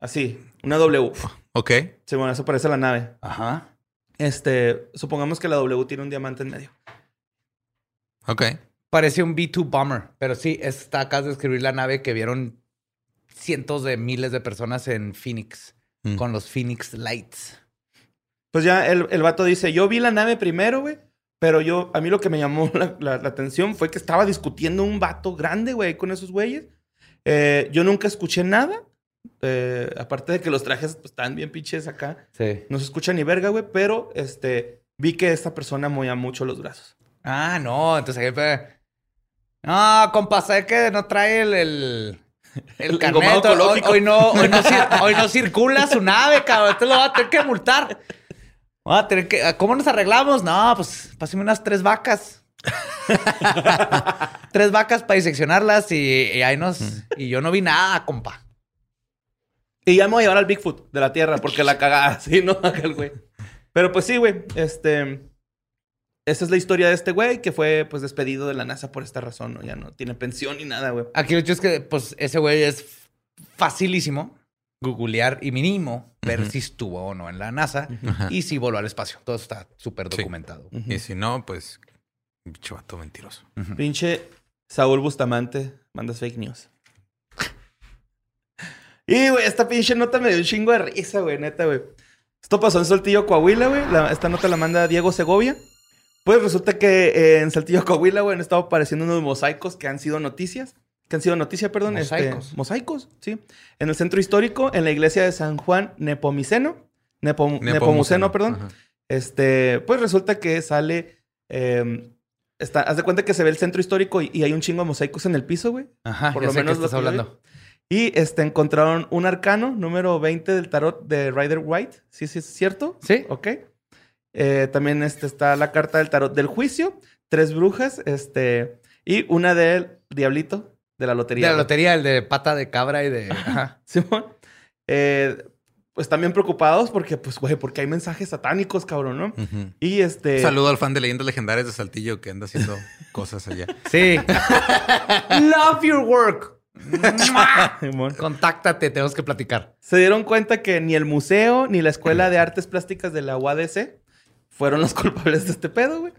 Así, una W. Ok. Sí, bueno, eso parece la nave. Ajá. Este, supongamos que la W tiene un diamante en medio. Ok. Parece un B-2 bomber. Pero sí, está acá de describir la nave que vieron cientos de miles de personas en Phoenix. Mm. Con los Phoenix Lights. Pues ya el, el vato dice, yo vi la nave primero, güey. Pero yo, a mí lo que me llamó *laughs* la, la- la atención fue que estaba discutiendo un vato grande, güey, con esos güeyes. Eh, yo nunca escuché nada. Eh, aparte de que los trajes pues, están bien pinches acá. Sí. No se escucha ni verga, güey. Pero, este, vi que esta persona movía mucho los brazos. Ah, no. Entonces ahí fue... No, compa, sé que no trae el... el... *laughs* El El carnet, hoy, no, hoy, no *laughs* hoy no circula su nave, cabrón. Entonces lo va a tener que multar. Va a tener que. ¿Cómo nos arreglamos? No, pues pásame unas tres vacas. *laughs* tres vacas para diseccionarlas y, y ahí nos. Y yo no vi nada, compa. Y ya me voy a llevar al Bigfoot de la Tierra porque la cagada, *laughs* así, ¿no? Aquel güey. Pero pues sí, güey. Este. Esa es la historia de este güey que fue, pues, despedido de la NASA por esta razón, ¿no? Ya no tiene pensión ni nada, güey. Aquí lo hecho es que, pues, ese güey es facilísimo googlear y mínimo ver si estuvo o no en la NASA y si voló al espacio. Todo está súper Sí. documentado. Y si no, pues, bicho vato mentiroso. Pinche Saúl Bustamante, mandas fake news. Y, güey, esta pinche nota me dio un chingo de risa, güey, neta, güey. Esto pasó en Saltillo, Coahuila, güey. Esta nota la manda Diego Segovia. Pues resulta que eh, en Saltillo, Coahuila, güey, han estado apareciendo unos mosaicos que han sido noticias. Que han sido noticia, perdón. este, Mosaicos. mosaicos, sí. En el centro histórico, en la iglesia de San Juan Nepomiceno. Nepom- Nepomuceno, Nepomuceno, perdón. ajá. Este, pues resulta que sale. eh, está, haz de cuenta que se ve el centro histórico y, y hay un chingo de mosaicos en el piso, güey. Ajá, Por ya lo sé menos estás que vi. hablando. Y este, encontraron un arcano, número 20 del tarot de Rider White. ¿Sí, sí es cierto? Sí. Ok. Eh, también este, está la carta del tarot del juicio, tres brujas, este, y una del diablito de la lotería. De la lotería, el de pata de cabra y de. Ajá. *laughs* Simón. Eh, pues también preocupados porque, pues, güey, porque hay mensajes satánicos, cabrón, ¿no? Y este. Saludo al fan de leyendas legendarias de Saltillo que anda haciendo *laughs* cosas allá. Sí. *laughs* Love your work. Simón. Contáctate, tenemos que platicar. Se dieron cuenta que ni el museo ni la Escuela de Artes Plásticas de la UADC fueron los culpables de este pedo, güey.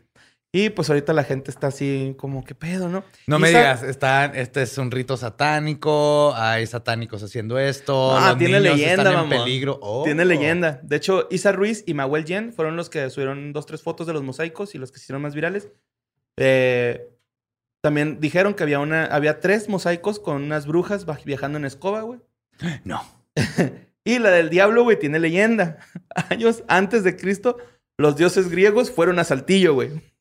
Y pues ahorita la gente está así como, ¿qué pedo, no? No Y me digas, están, este es un rito satánico, hay satánicos haciendo esto. Ah, los tiene niños leyenda, están en mamón. peligro. Oh. Tiene leyenda. De hecho, Isa Ruiz y Mahuel Yen fueron los que subieron dos, tres fotos de los mosaicos y los que se hicieron más virales. Eh, también dijeron que había una, había tres mosaicos con unas brujas viajando en escoba, güey. *gasps* No. *laughs* Y la del diablo, güey, tiene leyenda. *laughs* Años antes de Cristo, los dioses griegos fueron a Saltillo, güey.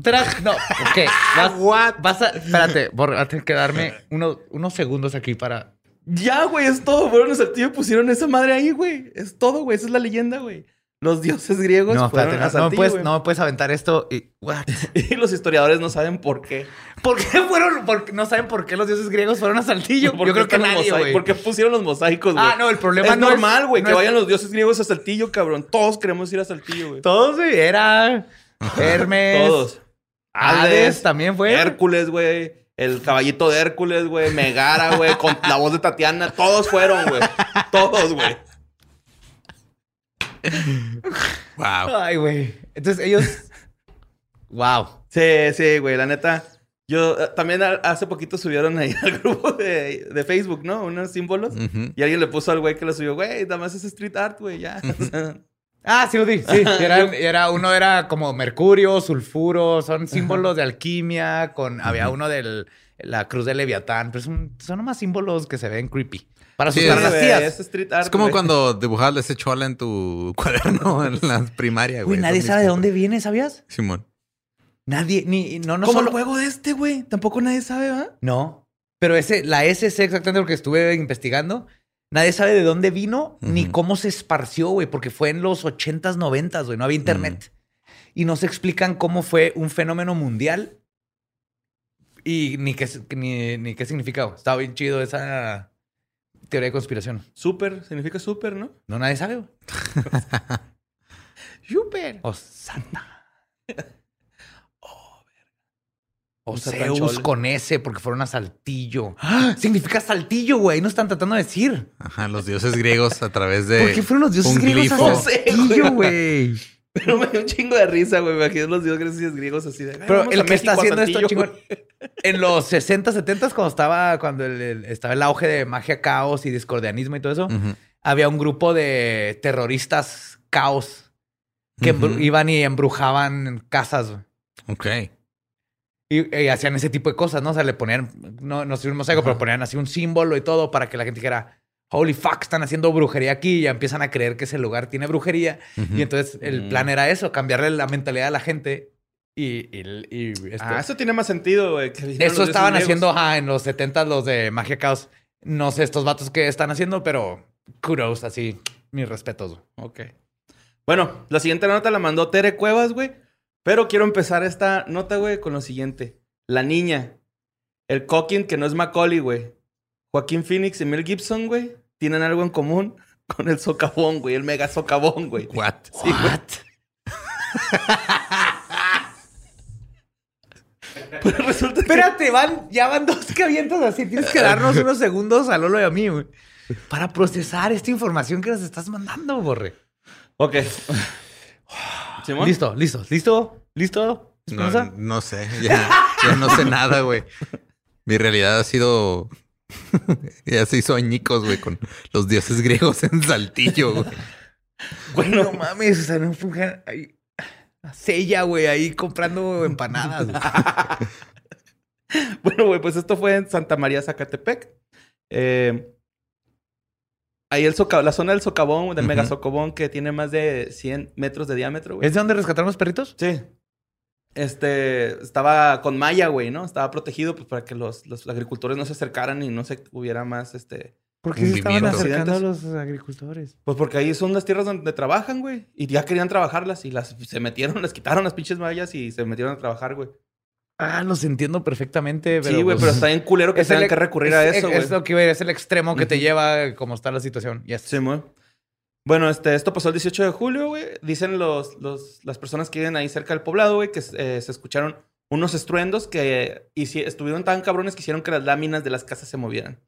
Tras- no, ok. Vas, vas a. Espérate, por, vas a tener que darme uno- unos segundos aquí para. Ya, güey, es todo. Fueron a Saltillo y pusieron esa madre ahí, güey. Es todo, güey. Esa es la leyenda, güey. Los dioses griegos No, fueron espérate, a no, no me Saltillo, puedes, no me puedes aventar esto y. What? *laughs* Y los historiadores no saben por qué. ¿Por qué fueron? por- no saben por qué los dioses griegos fueron a Saltillo. ¿Por Yo creo que los nadie, güey. ¿Por qué pusieron los mosaicos, güey? Ah, no, el problema es no es- normal, güey, no que es- vayan los dioses griegos a Saltillo, cabrón. Todos queremos ir a Saltillo, güey. Todos, güey, era *laughs* Hermes. Todos. Hades también fue. Hércules, güey. El caballito de Hércules, güey. Megara, güey. Con la voz de Tatiana. Todos fueron, güey. Todos, güey. Wow. Ay, güey. Entonces ellos. wow. Sí, sí, güey. La neta. Yo eh, también hace poquito subieron ahí *laughs* al grupo de, de Facebook, ¿no? Unos símbolos. Y alguien le puso al güey que lo subió, güey, nada más es street art, güey, ya. *laughs* Ah, sí lo di. Sí, *laughs* era, era- uno era como mercurio, sulfuro, son símbolos de alquimia. Con, Había uno de la cruz de Leviatán, pero son, son nomás símbolos que se ven creepy. Para Sí, asustar a es- las tías. es street art, Es como cuando dibujabas ese chola en tu *laughs* cuaderno en la primaria, güey. Nadie Lo sabe de dónde viene, ¿sabías? Simón. Nadie, ni, no, no Como solo... el juego de este, güey. Tampoco nadie sabe, ¿va? No. Pero ese, la SC exactamente porque estuve investigando. Nadie sabe de dónde vino ni cómo se esparció, güey, porque fue en los 80s, 90s, güey, no había internet. Y no se explican cómo fue un fenómeno mundial y ni qué, ni, ni qué significa. güey. Estaba bien chido esa teoría de conspiración. Súper, significa súper, ¿no? No, nadie sabe. güey. *laughs* *laughs* Súper. O Santa. O Un Zeus con S porque fueron a Saltillo. *gasps* ¡Ah! Significa Saltillo, güey. Ahí no están tratando de decir. Ajá, los dioses griegos a través de. ¿Por qué fueron los dioses griegos glifo. a Saltillo, güey? *laughs* Pero me dio un chingo de risa, güey. Me imagino los dioses griegos así de. "Ay, Pero el que está México, haciendo esto Saltillo". chingón. *laughs* En los 60, 70 cuando estaba, cuando el, el- estaba el auge de magia caos y discordianismo y todo eso, había un grupo de terroristas caos que iban y embrujaban casas. Ok. Y, y hacían ese tipo de cosas, ¿no? O sea, le ponían, no, no sé un mosaico, pero ponían así un símbolo y todo para que la gente dijera, holy fuck, están haciendo brujería aquí y ya empiezan a creer que ese lugar tiene brujería. Ujú. Y entonces el Mm. plan era eso, cambiarle la mentalidad a la gente y, y- y este- Ah, eso tiene más sentido, güey. eso estaban haciendo ajá, en los 70 los de Magia Caos. No sé estos vatos que están haciendo, pero kudos, así, mis respetos. güey. Ok. Bueno, la siguiente nota la mandó Tere Cuevas, güey. Pero quiero empezar esta nota, güey, con lo siguiente. La niña. El Coquin, que no es Macaulay, güey. Joaquín Phoenix y Mel Gibson, güey, tienen algo en común *laughs* con el socavón, güey. El mega socavón, güey. What? Sí, güey. *laughs* Pero resulta que... Espérate, van, ya van dos que avientas así. Tienes que darnos unos segundos a Lolo y a mí, güey. Para procesar esta información que nos estás mandando, Borre. Ok. *sighs* *sighs* *sighs* ¿Simón? Listo, listo, listo, listo. No, no sé. Ya, ya no sé nada, güey. Mi realidad ha sido. *laughs* ya se hizo añicos, güey, con los dioses griegos en Saltillo, güey. Bueno, no mames, o sea, no fue ahí. Sella, güey, ahí comprando empanadas. güey. *laughs* Bueno, güey, pues esto fue en Santa María, Zacatepec. Eh, ahí el soca- la zona del socavón, del mega socavón, que tiene más de 100 metros de diámetro, güey. ¿Es de donde rescataron los perritos? Sí. Este, estaba con malla, güey, ¿no? Estaba protegido pues, para que los, los agricultores no se acercaran y no se hubiera más, este... ¿Por qué se estaban acercando a los agricultores? Pues porque ahí son las tierras donde trabajan, güey. Y ya querían trabajarlas y las se metieron, *laughs* les quitaron las pinches mallas y se metieron a trabajar, güey. Ah, los entiendo perfectamente. Pero Sí, güey, pues, pero está bien culero que es el tengan ex- que recurrir es- a eso, güey. Es lo que iba a decir, es el extremo que te lleva como está la situación. Yes. Sí, muy. Bueno, este, esto pasó el 18 de julio, güey. Dicen los, los, las personas que viven ahí cerca del poblado, güey, que eh, se escucharon unos estruendos que eh, hici- estuvieron tan cabrones que hicieron que las láminas de las casas se movieran.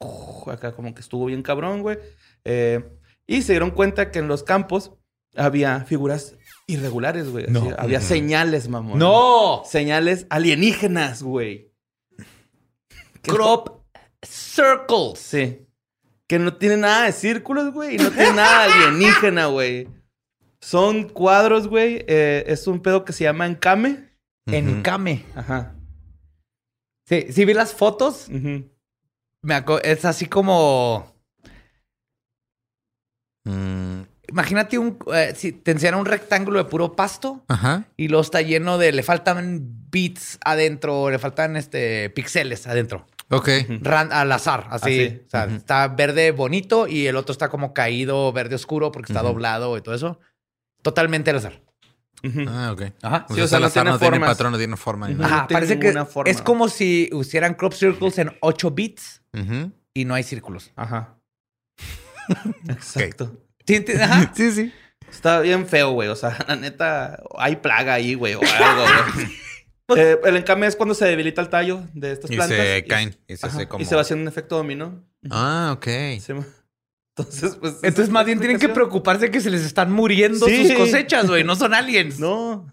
Uf, acá como que estuvo bien cabrón, güey. Eh, y se dieron cuenta que en los campos había figuras irregulares, güey. así, No. Había señales, mamón. ¡No! Señales alienígenas, güey. Crop circles. Sí. Que no tiene nada de círculos, güey. Y no tiene nada de alienígena, güey. Son cuadros, güey. eh, es un pedo que se llama encame. En Ujú. Kame. Ajá. Sí, sí vi las fotos. Me es así como. Mm, Imagínate un. eh, si te enseñan un rectángulo de puro pasto Ajá. y luego está lleno de. Le faltan bits adentro, le faltan este píxeles adentro. Ok. Ran- al azar, así. Así. O sea, Ujú. está verde bonito y el otro está como caído, verde oscuro porque está Ujú. doblado y todo eso. Totalmente al azar. Ujú. Ah, ok. Ajá. O Sí, sea, o sea, no Salazar tiene no tiene patrón, no tiene forma. Ajá, no tiene parece que ninguna forma. es como si hicieran crop circles en 8 bits y no hay círculos. Ajá. Exacto. ¿Sí? Ajá. *laughs* Sí, sí. Está bien feo, güey. O sea, *laughs* la neta, hay plaga ahí, güey, o *laughs* algo, güey. Eh, el encame es cuando se debilita el tallo de estas Y plantas. se caen. Y se hace como... y se va haciendo un efecto dominó. Ah, ok. Sí, Entonces, pues. Entonces, es más bien tienen que preocuparse que se les están muriendo Sí. sus cosechas, güey. No son aliens. No.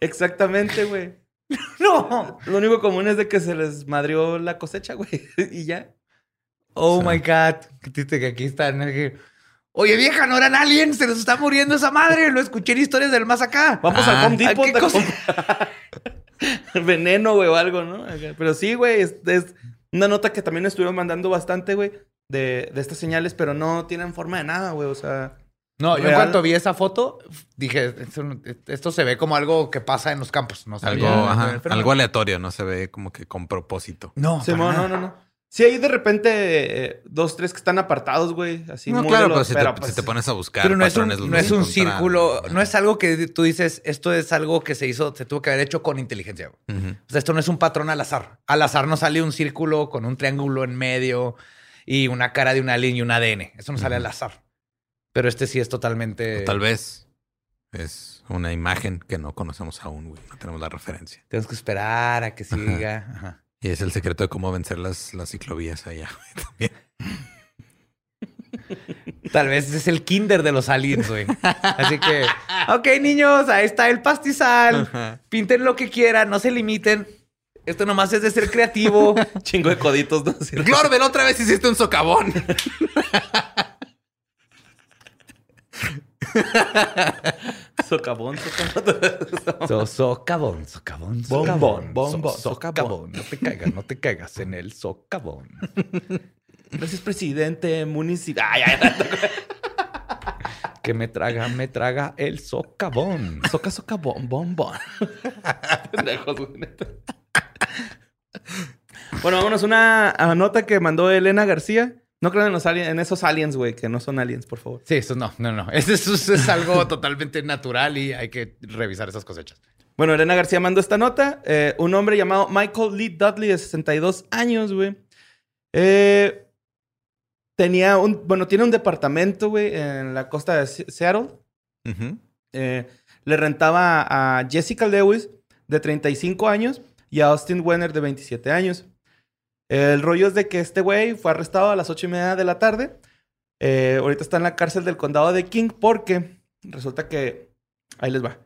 Exactamente, güey. No. Lo único común es de que se les madrió la cosecha, güey. y ya. Oh O sea. my God. Qué triste que aquí están. Oye, vieja, no eran aliens, se nos está muriendo esa madre. Lo escuché en historias del más acá. Vamos Ah, al Home Depot ¿qué cosa? *laughs* veneno, güey, o algo, ¿no? Pero sí, güey, es, es una nota que también estuvieron mandando bastante, güey, de, de estas señales, pero no tienen forma de nada, güey, o sea... No, yo en cuanto vi esa foto, dije, esto, se ve como algo que pasa en los campos. No Algo, ajá, algo aleatorio, no se ve como que con propósito. No, Sí, no, no, no, no. Sí, hay de repente eh, dos, tres que están apartados, güey, así no, muy claro, pero si, pero, te, pues, si te pones a buscar Pero no es un, patrones, los no es un círculo, no es algo que tú dices, esto es algo que se hizo, se tuvo que haber hecho con inteligencia. O sea, esto no es un patrón al azar. Al azar no sale un círculo con un triángulo en medio y una cara de un alien y un ADN. Eso no sale al azar. Pero este sí es totalmente. O Tal vez es una imagen que no conocemos aún, güey. No tenemos la referencia. Tenemos que esperar a que siga. Ajá. Y es el secreto de cómo vencer las, las ciclovías allá, güey, también. *laughs* Tal vez es el kinder de los aliens, güey. Así que, ok, niños, ahí está el pastizal. Ajá. Pinten lo que quieran, no se limiten. Esto nomás es de ser creativo. *laughs* Chingo de coditos, ¿no? *laughs* Glorbel, otra vez hiciste un socavón. Socavón, socavón. So, socavón, socavón, Bombón, socavón, bombón, so- socavón. No te caigas, no te caigas en el socavón. Gracias, presidente municipal. Ay, ay. Que me traga, me traga el socavón. Soca, soca, bom, bom, bom. Pendejos, güey, neta. Bueno, vámonos a una nota que mandó Elena García. No crean en, los alien- en esos aliens, güey, que no son aliens, por favor. Sí, eso no, no, no. *laughs* Eso, es algo *laughs* totalmente natural y hay que revisar esas cosechas. Bueno, Elena García mandó esta nota. Eh, un hombre llamado Michael Lee Dudley, de 62 años, güey. Eh, tenía un... Bueno, tiene un departamento, güey, en la costa de Se- Seattle. Eh, le rentaba a Jessica Lewis, de 35 años, y a Austin Wenner, de 27 años. El rollo es de que este güey fue arrestado a las 8 y media de la tarde. Eh, ahorita está en la cárcel del condado de King porque resulta que... Ahí les va.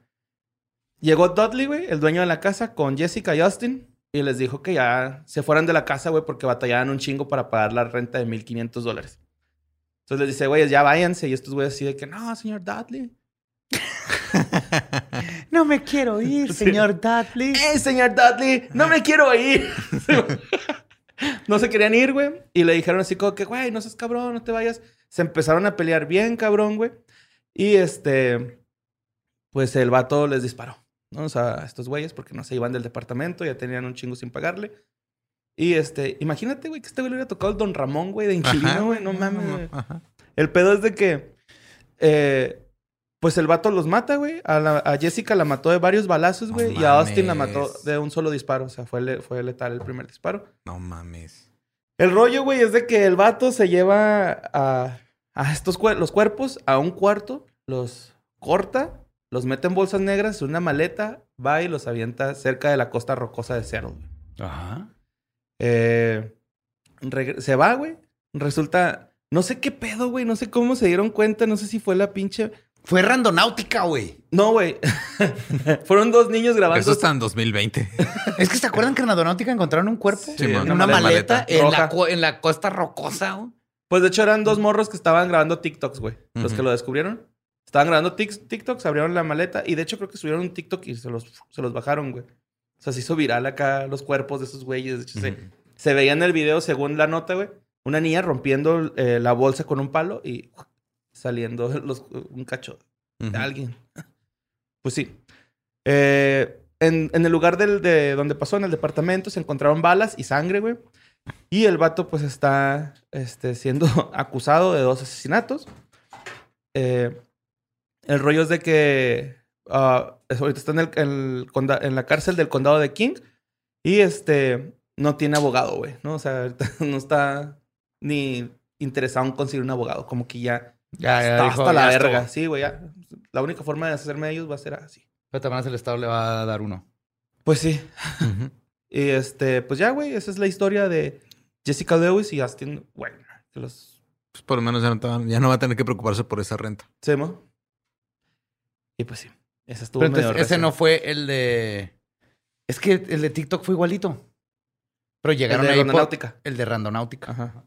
Llegó Dudley, güey, el dueño de la casa, con Jessica y Austin. Y les dijo que ya se fueran de la casa, güey, porque batallaban un chingo para pagar la renta de 1.500 dólares. Entonces les dice, güey, ya váyanse. Y estos güeyes así de que, no, señor Dudley. *laughs* No me quiero ir, señor Dudley. ¡Eh, señor Dudley! ¡No me quiero ir! *laughs* *laughs* no se querían ir, güey. Y le dijeron así como que, güey, no seas cabrón, no te vayas. Se empezaron a pelear bien, cabrón, güey. Y este, pues el vato les disparó, ¿no? O sea, a estos güeyes, porque no se iban del departamento, ya tenían un chingo sin pagarle. Y este, imagínate, güey, que este güey le hubiera tocado el Don Ramón, güey, de inquilino, güey. No mames. Ajá. El pedo es de que, eh, pues el vato los mata, güey. A, la- a Jessica la mató de varios balazos, No güey. y a Austin la mató de un solo disparo. O sea, fue, le- fue letal el primer disparo. No mames. El rollo, güey, es de que el vato se lleva a, a estos cuer- los cuerpos a un cuarto, los corta, los mete en bolsas negras, una maleta, va y los avienta cerca de la costa rocosa de Seattle. güey. Ajá. Eh, se va, güey. Resulta... No sé qué pedo, güey. No sé cómo se dieron cuenta. No sé si fue la pinche... Fue randonáutica, güey. No, güey. *laughs* Fueron dos niños grabando. Eso está en 2020. *laughs* Es que se acuerdan que en Randonáutica encontraron un cuerpo Sí, en una Una maleta, maleta en, la, en costa rocosa. güey. Pues de hecho eran dos morros que estaban grabando TikToks, güey. Los que lo descubrieron. Estaban grabando TikToks, abrieron la maleta y de hecho creo que subieron un TikTok y se los, se los bajaron, güey. O sea, se hizo viral acá los cuerpos de esos güeyes. De hecho, se veía en el video, según la nota, güey, una niña rompiendo eh, la bolsa con un palo y saliendo los, un cacho de Ujú. alguien. Pues sí. Eh, en, en el lugar del, de donde pasó, en el departamento, se encontraron balas y sangre, güey. Y el vato, pues, está este, siendo *laughs* acusado de dos asesinatos. Eh, el rollo es de que es- ahorita está en, el, en el en la cárcel del condado de King y este no tiene abogado, güey, ¿no? O sea, ahorita *laughs* no está ni interesado en conseguir un abogado, como que ya Ya, está dijo, hasta la ya verga. estuvo. Sí, güey, ya. La única forma de hacerme de ellos va a ser así. Pero también el Estado le va a dar uno. Pues sí. *laughs* Y este, pues ya, güey, esa es la historia de Jessica Lewis y Austin Wagner. Los Pues por lo menos ya no, ya no va a tener que preocuparse por esa renta. Semo. Y pues sí. Esa estuvo Pero medio entonces, ese no fue el de. Es que el de TikTok fue igualito. Pero El llegaron de ahí por- Rondonáutica. El de Randonáutica. Ajá.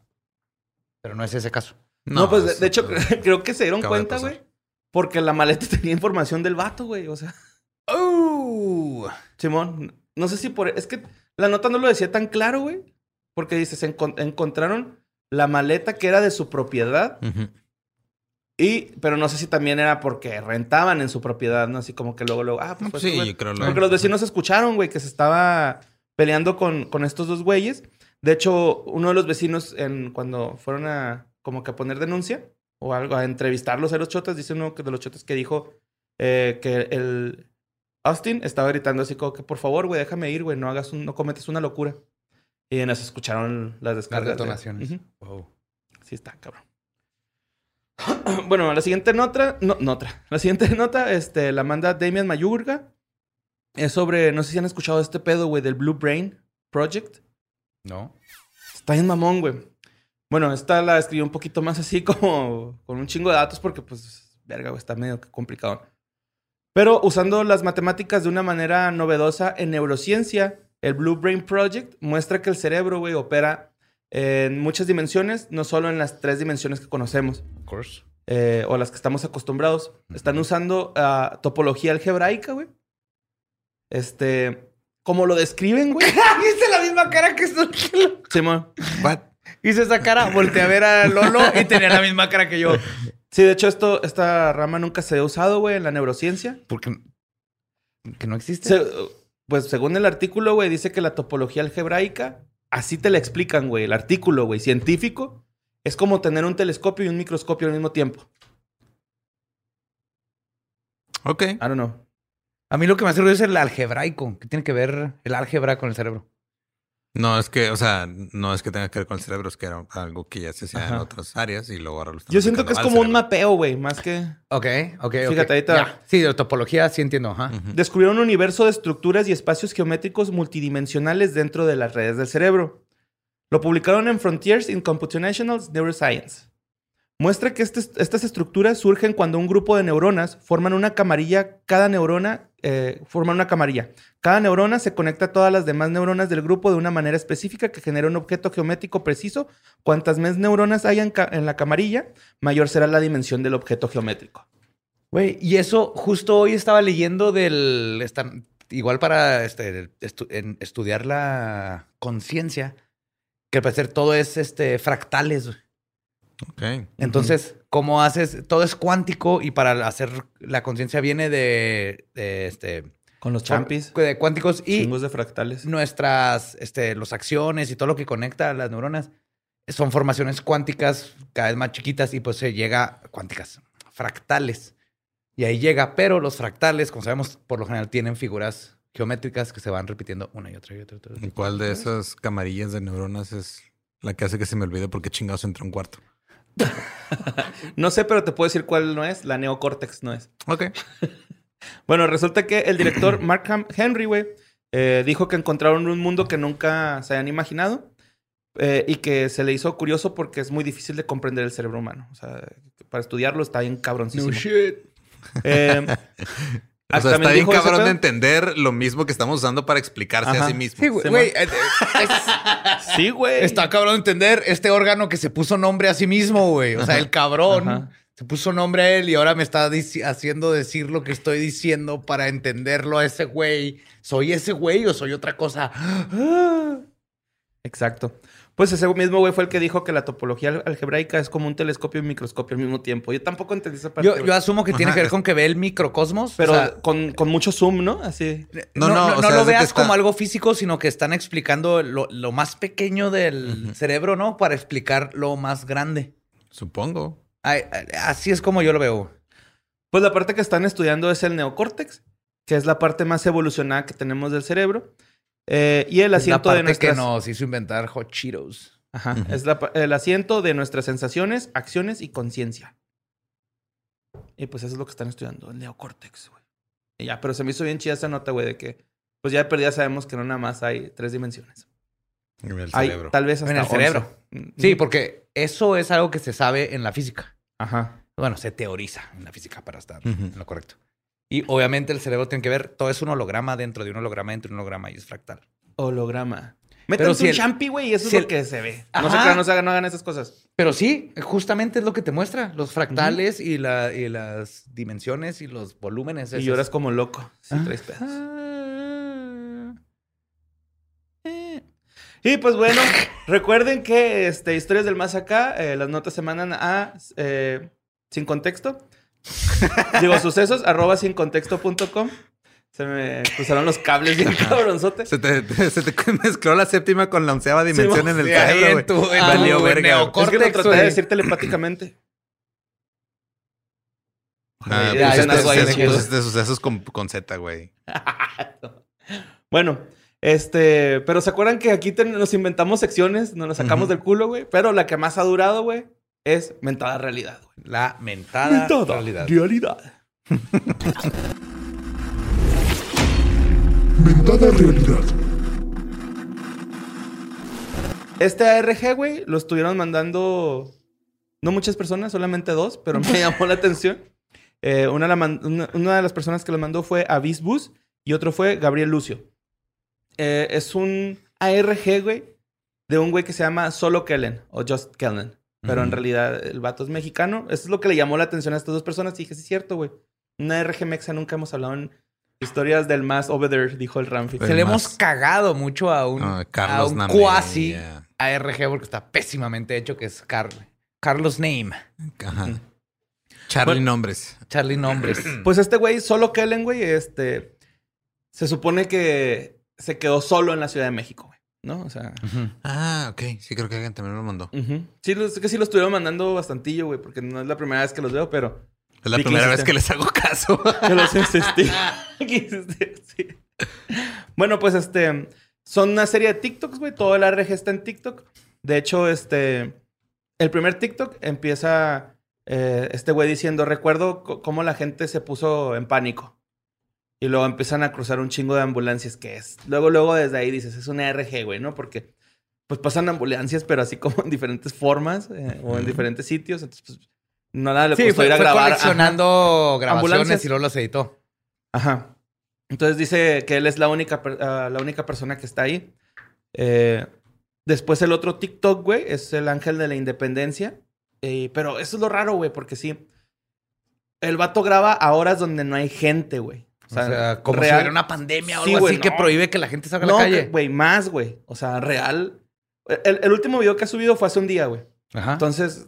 Pero no es ese caso. No, pues de, hecho *laughs* creo que se dieron cuenta, güey. Porque la maleta *laughs* tenía información del vato, güey. O sea, ¡Oh! Simón, no sé si por... Es que la nota no lo decía tan claro, güey. Porque dice, se encon- encontraron la maleta que era de su propiedad. Y, pero no sé si también era porque rentaban en su propiedad, ¿no? Así como que luego, luego, ah, pues fue sí, yo creo lo- Porque los vecinos escucharon, güey, que se estaba peleando con, con estos dos güeyes. De hecho, uno de los vecinos, en, cuando fueron a como que a poner denuncia o algo, a entrevistarlos a los chotas, dice uno de los chotas que dijo eh, que el Austin estaba gritando así como que, por favor, güey, déjame ir, güey, no hagas un, no cometes una locura. Y en eso escucharon las Las descargas. de- detonaciones. Ujú. Wow. Sí está, cabrón. *clears throat* bueno, la siguiente nota, no, nota. La siguiente *laughs* nota, este, la manda Damian Mayurga. Es sobre, no sé si han escuchado este pedo, güey, del Blue Brain Project. No. Está bien mamón, güey. Bueno, esta la escribió un poquito más así *laughs* como con un chingo de datos porque, pues, verga, güey, está medio complicado. Pero usando las matemáticas de una manera novedosa en neurociencia, el Blue Brain Project muestra que el cerebro, güey, opera en muchas dimensiones, no solo en las tres dimensiones que conocemos Of course. eh, o las que estamos acostumbrados. Están usando ah, topología algebraica, güey. Este, como lo describen, güey. *laughs* Hice la misma cara que. Simón. What? Hice esa cara, volteé a ver a Lolo y tenía la misma cara que yo. Sí, de hecho, esto, esta rama nunca se ha usado, güey, en la neurociencia. Porque que no existe. Se- pues según el artículo, güey, dice que la topología algebraica, así te la explican, güey. El artículo, güey, científico, es como tener un telescopio y un microscopio al mismo tiempo. Ok. I don't know. A mí lo que me hace ruido es el algebraico. ¿Qué tiene que ver el álgebra con el cerebro? No, es que, o sea, no es que tenga que ver con el cerebro, es que era algo que ya se hacía en otras áreas y luego ahora lo están Yo siento que es como un mapeo, güey, más que... Ok, ok, ok. Fíjate, ahorita- Ya. Sí, de topología sí entiendo. Ajá. Ujú. descubrieron un universo de estructuras y espacios geométricos multidimensionales dentro de las redes del cerebro. Lo publicaron en Frontiers in Computational Neuroscience. Muestra que este- estas estructuras surgen cuando un grupo de neuronas forman una camarilla, cada neurona eh, forman una camarilla. Cada neurona se conecta a todas las demás neuronas del grupo de una manera específica que genera un objeto geométrico preciso. Cuantas más neuronas haya en, la camarilla, mayor será la dimensión del objeto geométrico. Güey, y eso justo hoy estaba leyendo del. igual para este, estudiar la conciencia, que al parecer todo es este, fractales. güey. Ok. Entonces, ¿cómo haces? Todo es cuántico y para hacer la conciencia viene de, de, este, Con los champis, de cuánticos y chingos de fractales. nuestras, este, las acciones y todo lo que conecta a las neuronas son formaciones cuánticas cada vez más chiquitas y pues se llega cuánticas, fractales. Y ahí llega, pero los fractales, como sabemos, por lo general tienen figuras geométricas que se van repitiendo una y otra y otra. y otra. ¿Y cuál de esas camarillas de neuronas es la que hace que se me olvide porque chingados entró un cuarto? *laughs* No sé, pero te puedo decir cuál no es. La neocórtex no es. Ok. *laughs* Bueno, resulta que el director *clears throat* Mark Ham- Henry, güey, eh, dijo que encontraron un mundo que nunca se habían imaginado eh, y que se le hizo curioso porque es muy difícil de comprender el cerebro humano. O sea, para estudiarlo está bien cabroncísimo. Eh, *laughs* O sea, está bien cabrón de entender lo mismo que estamos usando para explicarse Ajá. a sí mismo. Sí, güey. Se güey, eh, eh, *laughs* Sí, güey. Está cabrón de entender este órgano que se puso nombre a sí mismo, güey. O sea, el cabrón Ajá. se puso nombre a él y ahora me está haciendo decir lo que estoy diciendo para entenderlo a ese güey. ¿Soy ese güey o soy otra cosa? *gasps* Exacto. Pues ese mismo güey fue el que dijo que la topología al- algebraica es como un telescopio y un microscopio al mismo tiempo. Yo tampoco entendí esa parte. Yo, asumo que tiene que ver con que ve el microcosmos. pero o sea, con, con mucho zoom, ¿no? Así. no, No, no, no, no o sea, lo veas está- como algo físico, sino que están explicando lo, lo más pequeño del cerebro, ¿no? Para explicar lo más grande. Supongo. Ay, así es como yo lo veo. Pues la parte que están estudiando es el neocórtex, que es la parte más evolucionada que tenemos del cerebro. Eh, y el Es la asiento parte de nuestras... que nos hizo inventar Hot Cheetos. Ajá, es la el asiento de nuestras sensaciones, acciones y conciencia. Y pues eso es lo que están estudiando, el neocórtex, güey. Y ya, pero se me hizo bien chida esa nota, güey, de que pues ya de perdida sabemos que no nada más hay tres dimensiones. En el Hay cerebro. tal vez hasta En el 11. cerebro. Mm, Sí, porque eso es algo que se sabe en la física. Ajá. Bueno, se teoriza en la física para estar en lo correcto. Y obviamente el cerebro tiene que ver, todo es un holograma dentro de un holograma dentro de un holograma y es fractal. Holograma. Métanse si un el- champi, güey, y eso si es el- lo que se ve. No se crean, no se hagan, no hagan esas cosas. Pero sí, justamente es lo que te muestra. Los fractales y, la, y las dimensiones y los volúmenes. Y esos. lloras como loco. Si Ah. traes pedos. Eh. Y pues bueno, *laughs* recuerden que este, Historias del Más Acá, eh, las notas se mandan a eh, sin contexto. *laughs* Digo, sucesos, arroba sin contexto.com. Se me cruzaron los cables bien cabronzote. Se te, se te mezcló la séptima con la onceava dimensión en el cerebro, en güey. tu- en Valió tu verga. Es que lo traté de decir *clears throat* telepáticamente. Ah, pues ya este- ahí, este- pues este sucesos con, con Z, güey. *laughs* Bueno, este, pero ¿se acuerdan que aquí ten- nos inventamos secciones? Nos las sacamos del culo, güey. Pero la que más ha durado, güey, es mentada realidad, güey. La mentada realidad. realidad. *laughs* Mentada realidad. Este ARG, güey, lo estuvieron mandando no muchas personas, solamente dos, pero me *laughs* llamó la atención. Eh, una, la man- una, una de las personas que lo mandó fue Avis Bus y otro fue Gabriel Lucio. Eh, es un ARG, güey, de un güey que se llama Solo Kellen o Just Kellen. Pero en realidad el vato es mexicano. Eso es lo que le llamó la atención a estas dos personas. Y dije, sí es cierto, güey. Una ARG mexa nunca hemos hablado en historias del más over there, dijo el Ramfi. Se le más. hemos cagado mucho a un, Ah, a Carlos un Name, cuasi. ARG porque está pésimamente hecho, que es Car- Carlos Name. Ajá. Charlie Bueno. Nombres. Charlie Nombres. *clears throat* Pues este güey, solo Kellen, güey, este. Se supone que se quedó solo en la Ciudad de México, güey. ¿No? O sea. Ah, ok. Sí, creo que alguien también me lo mandó. ujú. Sí, lo- es que sí lo estuvieron mandando bastantillo, güey, porque no es la primera vez que los veo, pero. Es la primera vez que les hago caso. Que los *laughs* insistí. *laughs* Sí. Bueno, pues este. Son una serie de TikToks, güey. Todo el ARG está en TikTok. De hecho, este. El primer TikTok empieza eh, este güey diciendo: Recuerdo cómo la gente se puso en pánico. Y luego empiezan a cruzar un chingo de ambulancias, que es. Luego, luego desde ahí dices: Es una ARG, güey, ¿no? Porque. Pues pasan ambulancias, pero así como en diferentes formas eh, o en diferentes sitios. Entonces, pues. No nada le Sí, costó fue, ir a fue grabar. Ajá. coleccionando grabaciones Ambulancias. y luego los editó. Ajá. Entonces dice que él es la única, ah, la única persona que está ahí. Eh, después el otro TikTok, güey, es el ángel de la independencia. Eh, pero eso es lo raro, güey, porque sí. El vato graba a horas donde no hay gente, güey. O sea, como si real- hubiera una pandemia o Sí, algo así que no. prohíbe que la gente salga a No, la que- calle. güey, más, güey. O sea, real. El, el último video que ha subido fue hace un día, güey. Ajá. Entonces,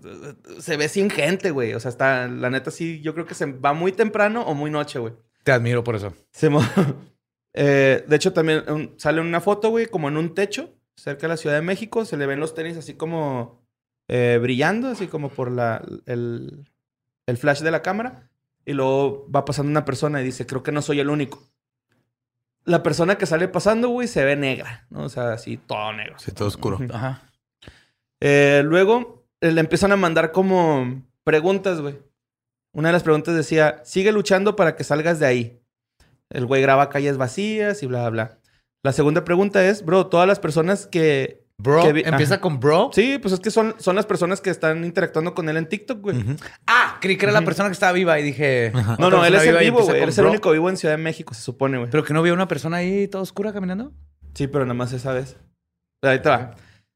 se ve sin gente, güey. O sea, está, la neta sí, yo creo que se va muy temprano o muy noche, güey. Te admiro por eso. Se mo- *laughs* Eh, de hecho, también un- sale una foto, güey, como en un techo, cerca de la Ciudad de México. Se le ven los tenis así como eh, brillando, así como por la, el, el flash de la cámara. Y luego va pasando una persona y dice, creo que no soy el único. La persona que sale pasando, güey, se ve negra, ¿no? O sea, así, todo negro. Sí, todo oscuro. Ajá. Eh, luego eh, le empiezan a mandar como preguntas, güey. Una de las preguntas decía, sigue luchando para que salgas de ahí. El güey graba calles vacías y bla, bla, bla. La segunda pregunta es, bro, todas las personas que... Bro, que vi- empieza Ajá. con bro. Sí, pues es que son, son las personas que están interactuando con él en TikTok, güey. Ah, creí que era la persona que estaba viva y dije. Ajá. No, no, él es el vivo, güey. Él es el bro. único vivo en Ciudad de México, se supone, güey. Pero que no había una persona ahí toda oscura caminando. Sí, pero nada más esa vez. Ahí te va.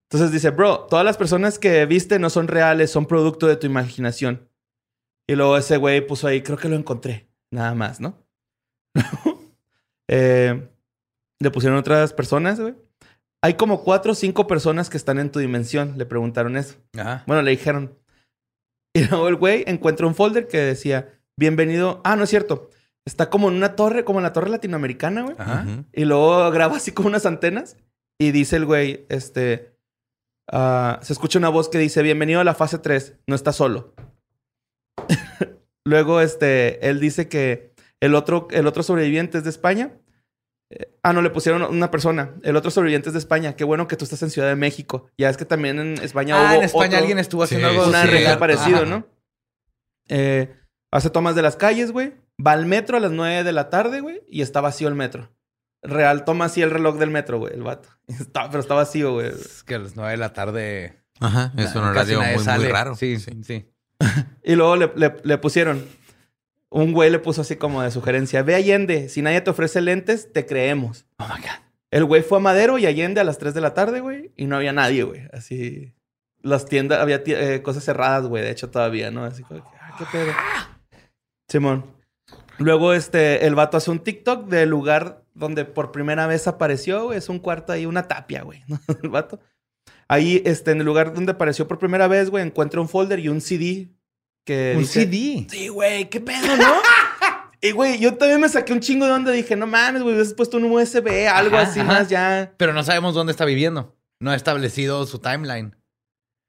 Entonces dice, bro, todas las personas que viste no son reales, son producto de tu imaginación. Y luego ese güey puso ahí, creo que lo encontré. Nada más, ¿no? *laughs* Eh, le pusieron otras personas, güey. Hay como cuatro o cinco personas que están en tu dimensión. Le preguntaron eso. Ajá. Bueno, le dijeron. Y luego el güey encuentra un folder que decía, bienvenido. Ah, no es cierto. Está como en una torre, como en la torre latinoamericana, güey. Ajá. Y luego graba así con unas antenas y dice el güey, este, ah, se escucha una voz que dice, bienvenido a la fase 3, no estás solo. *laughs* luego, este, él dice que el otro, el otro sobreviviente es de España. Eh, ah, no, le pusieron una persona. El otro sobreviviente es de España. Qué bueno que tú estás en Ciudad de México. Ya es que también en España Ah, hubo en España otro- alguien estuvo haciendo Sí, algo una sí, parecido, Ajá. ¿no? Eh, hace tomas de las calles, güey. Va al metro a las 9 de la tarde, güey, y está vacío el metro. Real toma así el reloj del metro, güey, el vato. *laughs* Está, pero está vacío, güey. Es que a las 9 de la tarde. Ajá. Es un horario muy, raro. Sí, sí, sí. *laughs* Y luego le, le- le pusieron. Un güey le puso así como de sugerencia: Ve Allende, si nadie te ofrece lentes, te creemos. Oh my God. El güey fue a Madero y Allende a las 3 de la tarde, güey, y no había nadie, güey. Así. Las tiendas, había eh, cosas cerradas, güey, de hecho todavía, ¿no? Así como que, ah, qué pedo. Simón. Luego, este, el vato hace un TikTok del lugar donde por primera vez apareció, güey. Es un cuarto ahí, una tapia, güey. ¿no? *laughs* El vato. Ahí, este, en el lugar donde apareció por primera vez, güey, encuentra un folder y un CD que Un dice- CD. Sí, güey, qué pedo, ¿no? *laughs* y, güey, yo también me saqué un chingo de onda. Dije, no mames, güey, hubieras puesto un USB, algo Ajá, así ajá. más ya. Pero no sabemos dónde está viviendo. No ha establecido su timeline.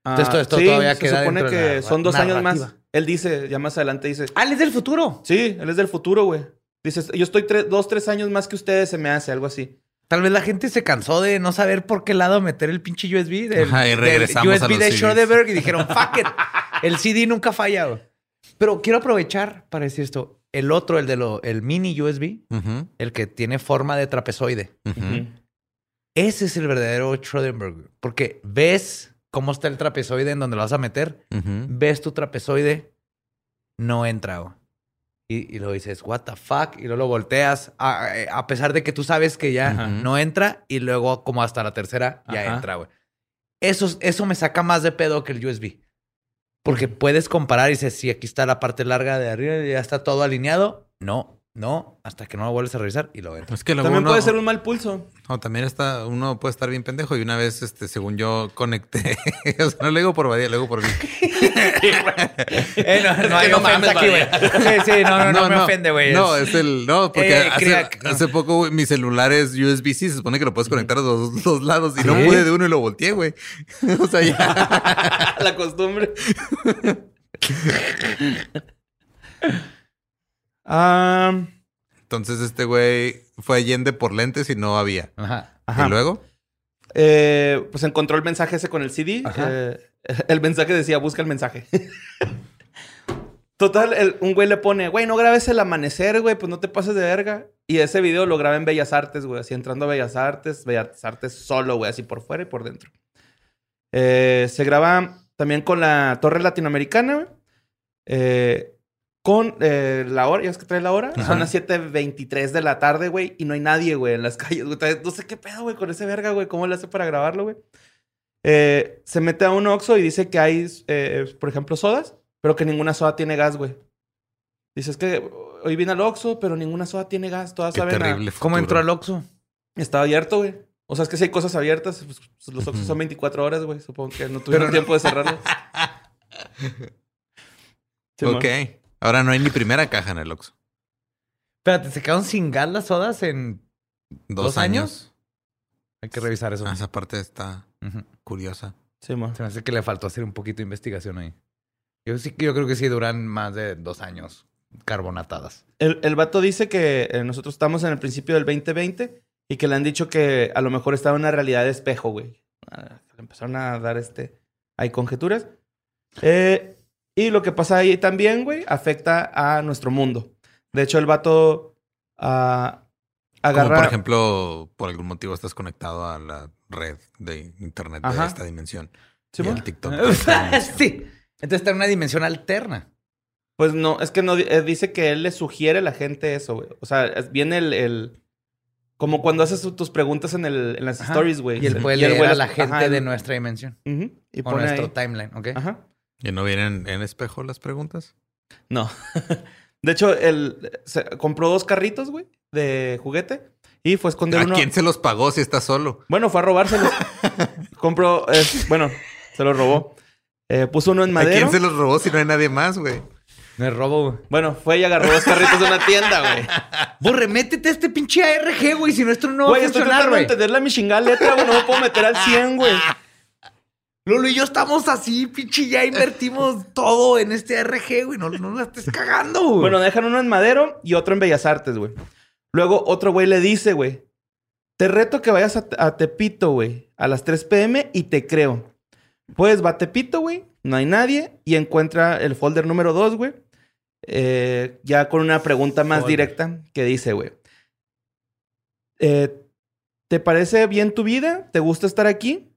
Entonces, todo esto sí, todavía se queda supone de que la son dos años más. Él dice, ya más adelante dice, Ah, él es del futuro. sí, él es del futuro, güey. Dice, yo estoy dos, tres años más que ustedes, se me hace, algo así. Tal vez la gente se cansó de no saber por qué lado meter el pinche USB del, Ajá, y del regresamos a USB los de. Schroederberg y dijeron, *laughs* fuck it. El CD nunca falla. güey. Pero quiero aprovechar para decir esto. El otro, el de lo, el mini USB, el que tiene forma de trapezoide. Ese es el verdadero Schroederberg. güey. Porque ves cómo está el trapezoide en donde lo vas a meter. Ves tu trapezoide, no entra. Y, y luego dices, what the fuck? Y luego lo volteas, a, a pesar de que tú sabes que ya Ajá. no entra. Y luego, como hasta la tercera, ya Ajá. entra, güey. Eso, eso me saca más de pedo que el USB. Porque puedes comparar y dices, sí, aquí está la parte larga de arriba y ya está todo alineado. No, no, hasta que no lo vuelves a revisar y lo entras. Es que También uno- puede ser un mal pulso. No, también está, uno puede estar bien pendejo. Y una vez, este, según yo conecté, *laughs* o sea, no le digo por Badía, le digo por mí. *laughs* Eh, no, no hay no aquí, güey. Sí, sí, no, no, no, me ofende, güey. No, Es- el, no, porque Eh, hace, crack, no. hace poco güey, mi celular es USB-C, se supone que lo puedes conectar a los dos lados y no pude de uno y lo volteé, güey. *laughs* o sea, ya. La costumbre. Ah, Entonces este güey fue Allende por lentes y no había. Ajá. ajá. Y luego, Eh, pues encontró el mensaje ese con el CD. Ajá. Eh, *laughs* el mensaje decía, busca el mensaje. *laughs* Total, el- un güey le pone, güey, no grabes el amanecer, güey, pues no te pases de verga. Y ese video lo graba en Bellas Artes, güey, así entrando a Bellas Artes, Bellas Artes solo, güey, así por fuera y por dentro. Eh, se graba también con la Torre Latinoamericana, güey. Eh, con eh, la hora, ya es que trae la hora. Ajá. Son las 7.23 de la tarde, güey, y no hay nadie, güey, en las *laughs* calles. güey. No sé qué pedo, güey, con ese verga, güey. ¿Cómo le hace para grabarlo, güey? Eh, se mete a un Oxxo y dice que hay, eh, por ejemplo, sodas, pero que ninguna soda tiene gas, güey. Dice, es que hoy vine al Oxxo, pero ninguna soda tiene gas. Todas qué saben a- terrible. ¿Cómo entró al Oxxo? Estaba abierto, güey. O sea, es que si hay cosas abiertas, pues, pues, los Oxxos son 24 horas, güey. Supongo que no *laughs* tuvieron tiempo de cerrarlos. *laughs* Ok. Ahora no hay ni primera caja en el Oxxo. Espérate, ¿se quedaron sin gas las sodas en Dos, ¿Dos años. años? Hay que revisar eso. Ah, esa parte está curiosa. Simón. Se me hace que le faltó hacer un poquito de investigación ahí. Yo sí yo creo que sí duran más de dos años carbonatadas. El, el vato dice que eh, nosotros estamos en el principio del 2020 y que le han dicho que a lo mejor estaba en una realidad de espejo, güey. Ah, Le empezaron a dar este. Hay conjeturas. Eh, y lo que pasa ahí también, güey, afecta a nuestro mundo. De hecho, el vato ah, agarra. Como por ejemplo, por algún motivo estás conectado a la red de internet Ajá. de esta dimensión. Y Simón. el TikTok. *laughs* sí. Entonces está en una dimensión alterna. Pues no, es que no eh, dice que él le sugiere a la gente eso, güey. O sea, viene el, el- como cuando haces tus preguntas en, el, en las Ajá. stories, güey. Y él puede el leer a la gente ajá, de nuestra dimensión. Ujú, y O nuestro ahí. timeline, ¿ok? Ajá. ¿Y no vienen en espejo las preguntas? No. *laughs* de hecho, él se- compró dos carritos, güey, de juguete y fue a esconder ¿A uno. quién se los pagó si está solo? Bueno, fue a robárselos. *laughs* compró, eh, bueno, se los robó. Eh, puso uno en ¿A madero. quién se los robó si no hay nadie más, güey? Me robo, güey. Bueno, fue y agarró dos carritos de una tienda, güey. *laughs* Borre, métete a este pinche ARG, güey. Si no, esto no va a Güey, estoy funcionar, tratando de güey. entender la mi chingada letra, güey. No me puedo meter al 100, güey. Lolo y yo estamos así, pinche. Ya invertimos *laughs* todo en este ARG, güey. No, no la estés cagando, güey. Bueno, dejan uno en madero y otro en Bellas Artes, güey. Luego otro güey le dice, güey, te reto que vayas a, a Tepito, güey, a las 3 pm y te creo. Pues va a Tepito, güey, no hay nadie y encuentra el folder número 2, güey. eh, ya con una pregunta más Folder. directa que dice, güey. eh, ¿Te parece bien tu vida? ¿Te gusta estar aquí?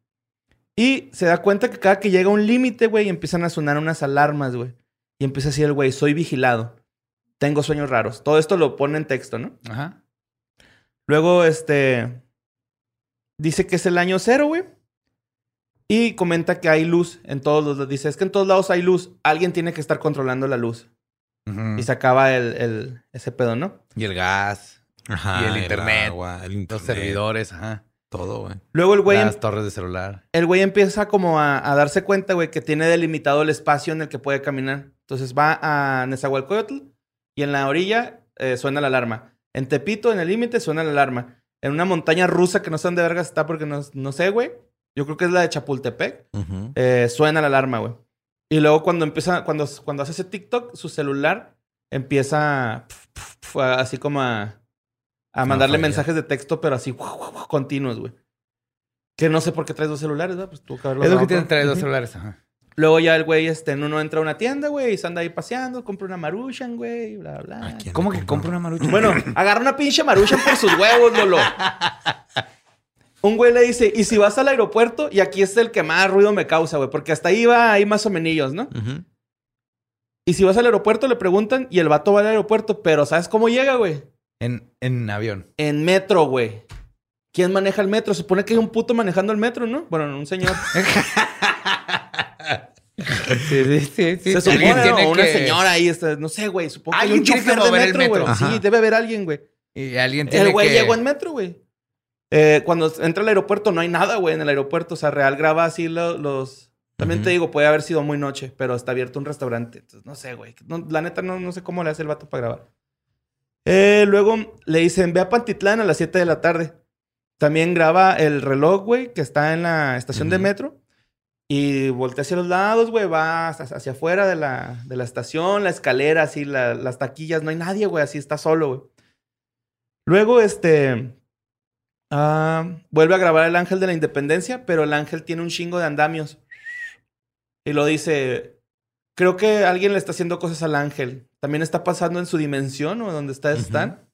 Y se da cuenta que cada que llega un límite, güey, empiezan a sonar unas alarmas, güey. Y empieza así el güey, soy vigilado. Tengo sueños raros. Todo esto lo pone en texto, ¿no? Ajá. Luego, este... Dice que es el año cero, güey. Y comenta que hay luz en todos los lados. Dice, es que en todos lados hay luz. Alguien tiene que estar controlando la luz. Y se acaba el, el- ese pedo, ¿no? Y el gas, Ajá, Y el internet, agua, el los internet, servidores, ajá. Todo, güey. Luego el güey, em- las torres de celular. el güey empieza como a, a darse cuenta, güey, que tiene delimitado el espacio en el que puede caminar. Entonces va a Nezahualcóyotl y en la orilla eh, suena la alarma. En Tepito, en el límite, suena la alarma. En una montaña rusa que no sé dónde verga está porque no, no sé, güey. Yo creo que es la de Chapultepec. Eh, suena la alarma, güey. Y luego cuando empieza, cuando, cuando hace ese TikTok, su celular empieza pf, pf, pf, a- así como a, a mandarle fallar. mensajes de texto, pero así continuos, güey. Que no sé por qué traes dos celulares, ¿verdad? Pues tuvo que Es lo que tienen traer dos celulares, ajá. Luego ya el güey, este, en uno entra a una tienda, güey, y se anda ahí paseando, compra una maruchan, güey, bla, bla. ¿A quién ¿Cómo que compra una marucha? Bueno, *laughs* agarra una pinche maruchan por sus huevos, Lolo. Un güey le dice, ¿y si vas al aeropuerto? Y aquí es el que más ruido me causa, güey, porque hasta ahí va ahí más o menos, ¿no? Y si vas al aeropuerto, le preguntan, y el vato va al aeropuerto, pero ¿sabes cómo llega, güey? En, en avión. En metro, güey. ¿Quién maneja el metro? Se supone que hay un puto manejando el metro, ¿no? Bueno, un señor. *laughs* Sí, sí, sí. sí. Se supone, Alguien ¿no? tiene una que- señora ahí, está, no sé, güey. Supongo que hay un chofer de metro, güey. metro. Sí, debe haber alguien, güey. Y alguien tiene El güey que... llegó en metro, güey. Eh, cuando entra al aeropuerto, no hay nada, güey, en el aeropuerto. O sea, Real graba así lo- los... También te digo, puede haber sido muy noche, pero está abierto un restaurante. Entonces, no sé, güey. No, la neta, no, no sé cómo le hace el vato para grabar. Eh, luego le dicen, ve a Pantitlán a las 7 de la tarde. También graba el reloj, güey, que está en la estación de metro. Y voltea hacia los lados, güey, va hacia, hacia afuera de la, de la estación, la escalera, así, la- las taquillas. No hay nadie, güey, así está solo, güey. Luego, este... ah, vuelve a grabar el ángel de la independencia, pero el ángel tiene un chingo de andamios. Y lo dice, creo que alguien le está haciendo cosas al ángel. También está pasando en su dimensión o donde está. Stan.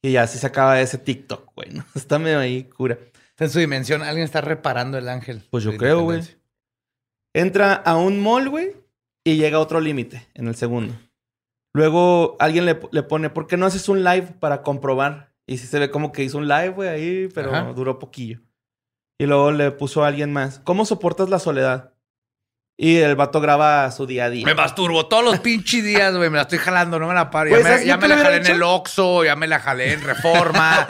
Y ya así se acaba ese TikTok, güey. ¿no? *laughs* Está medio ahí cura. Está en su dimensión. Alguien está reparando el ángel. Pues yo creo, güey. Entra a un mall, güey, y llega a otro límite en el segundo. Luego alguien le, le pone, ¿por qué no haces un live para comprobar? Y sí se ve como que hizo un live, güey, ahí, pero Ajá. duró poquillo. Y luego le puso a alguien más, ¿cómo soportas la soledad? Y el vato graba su día a día. Me masturbo todos los pinches días, güey. Me la estoy jalando, no me la paro. Ya Pues, me, ¿sabes ya lo me que la jalé en el? Oxxo, ya me la jalé en Reforma.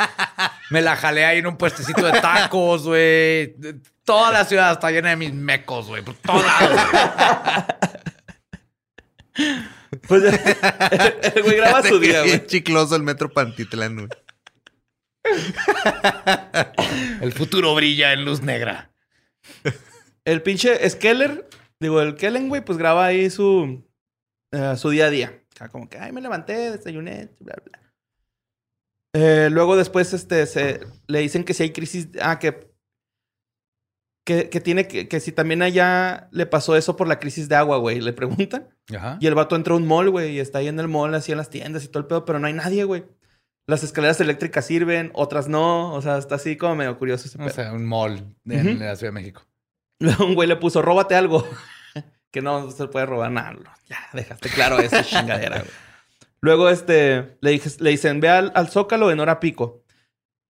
me la jalé ahí en un puestecito de tacos, güey. Toda la ciudad está llena de mis mecos, güey. Por todos lados. Pues el güey graba su día, Bien güey. chicloso el metro Pantitlán, güey. El futuro brilla en luz negra. El pinche Skeller, digo, el Kellen, güey, pues graba ahí su, eh, su día a día. Como que, ay, me levanté, desayuné, bla, bla. Eh, luego después, este, se, le dicen que si hay crisis, ah, que, que, que tiene que, que si también allá le pasó eso por la crisis de agua, güey, le preguntan. Ajá. Y el vato entra a un mall, güey, y está ahí en el mall, así en las tiendas y todo el pedo, pero no hay nadie, güey. Las escaleras eléctricas sirven, otras no, o sea, está así como medio curioso ese pedo. O sea, un mall en la Ciudad de México. Luego *laughs* un güey le puso, róbate algo. Que no se puede robar nada. Ya, dejaste claro esa *laughs* chingadera, güey. Luego, este, le, dije- le dicen, ve al, al Zócalo en hora pico.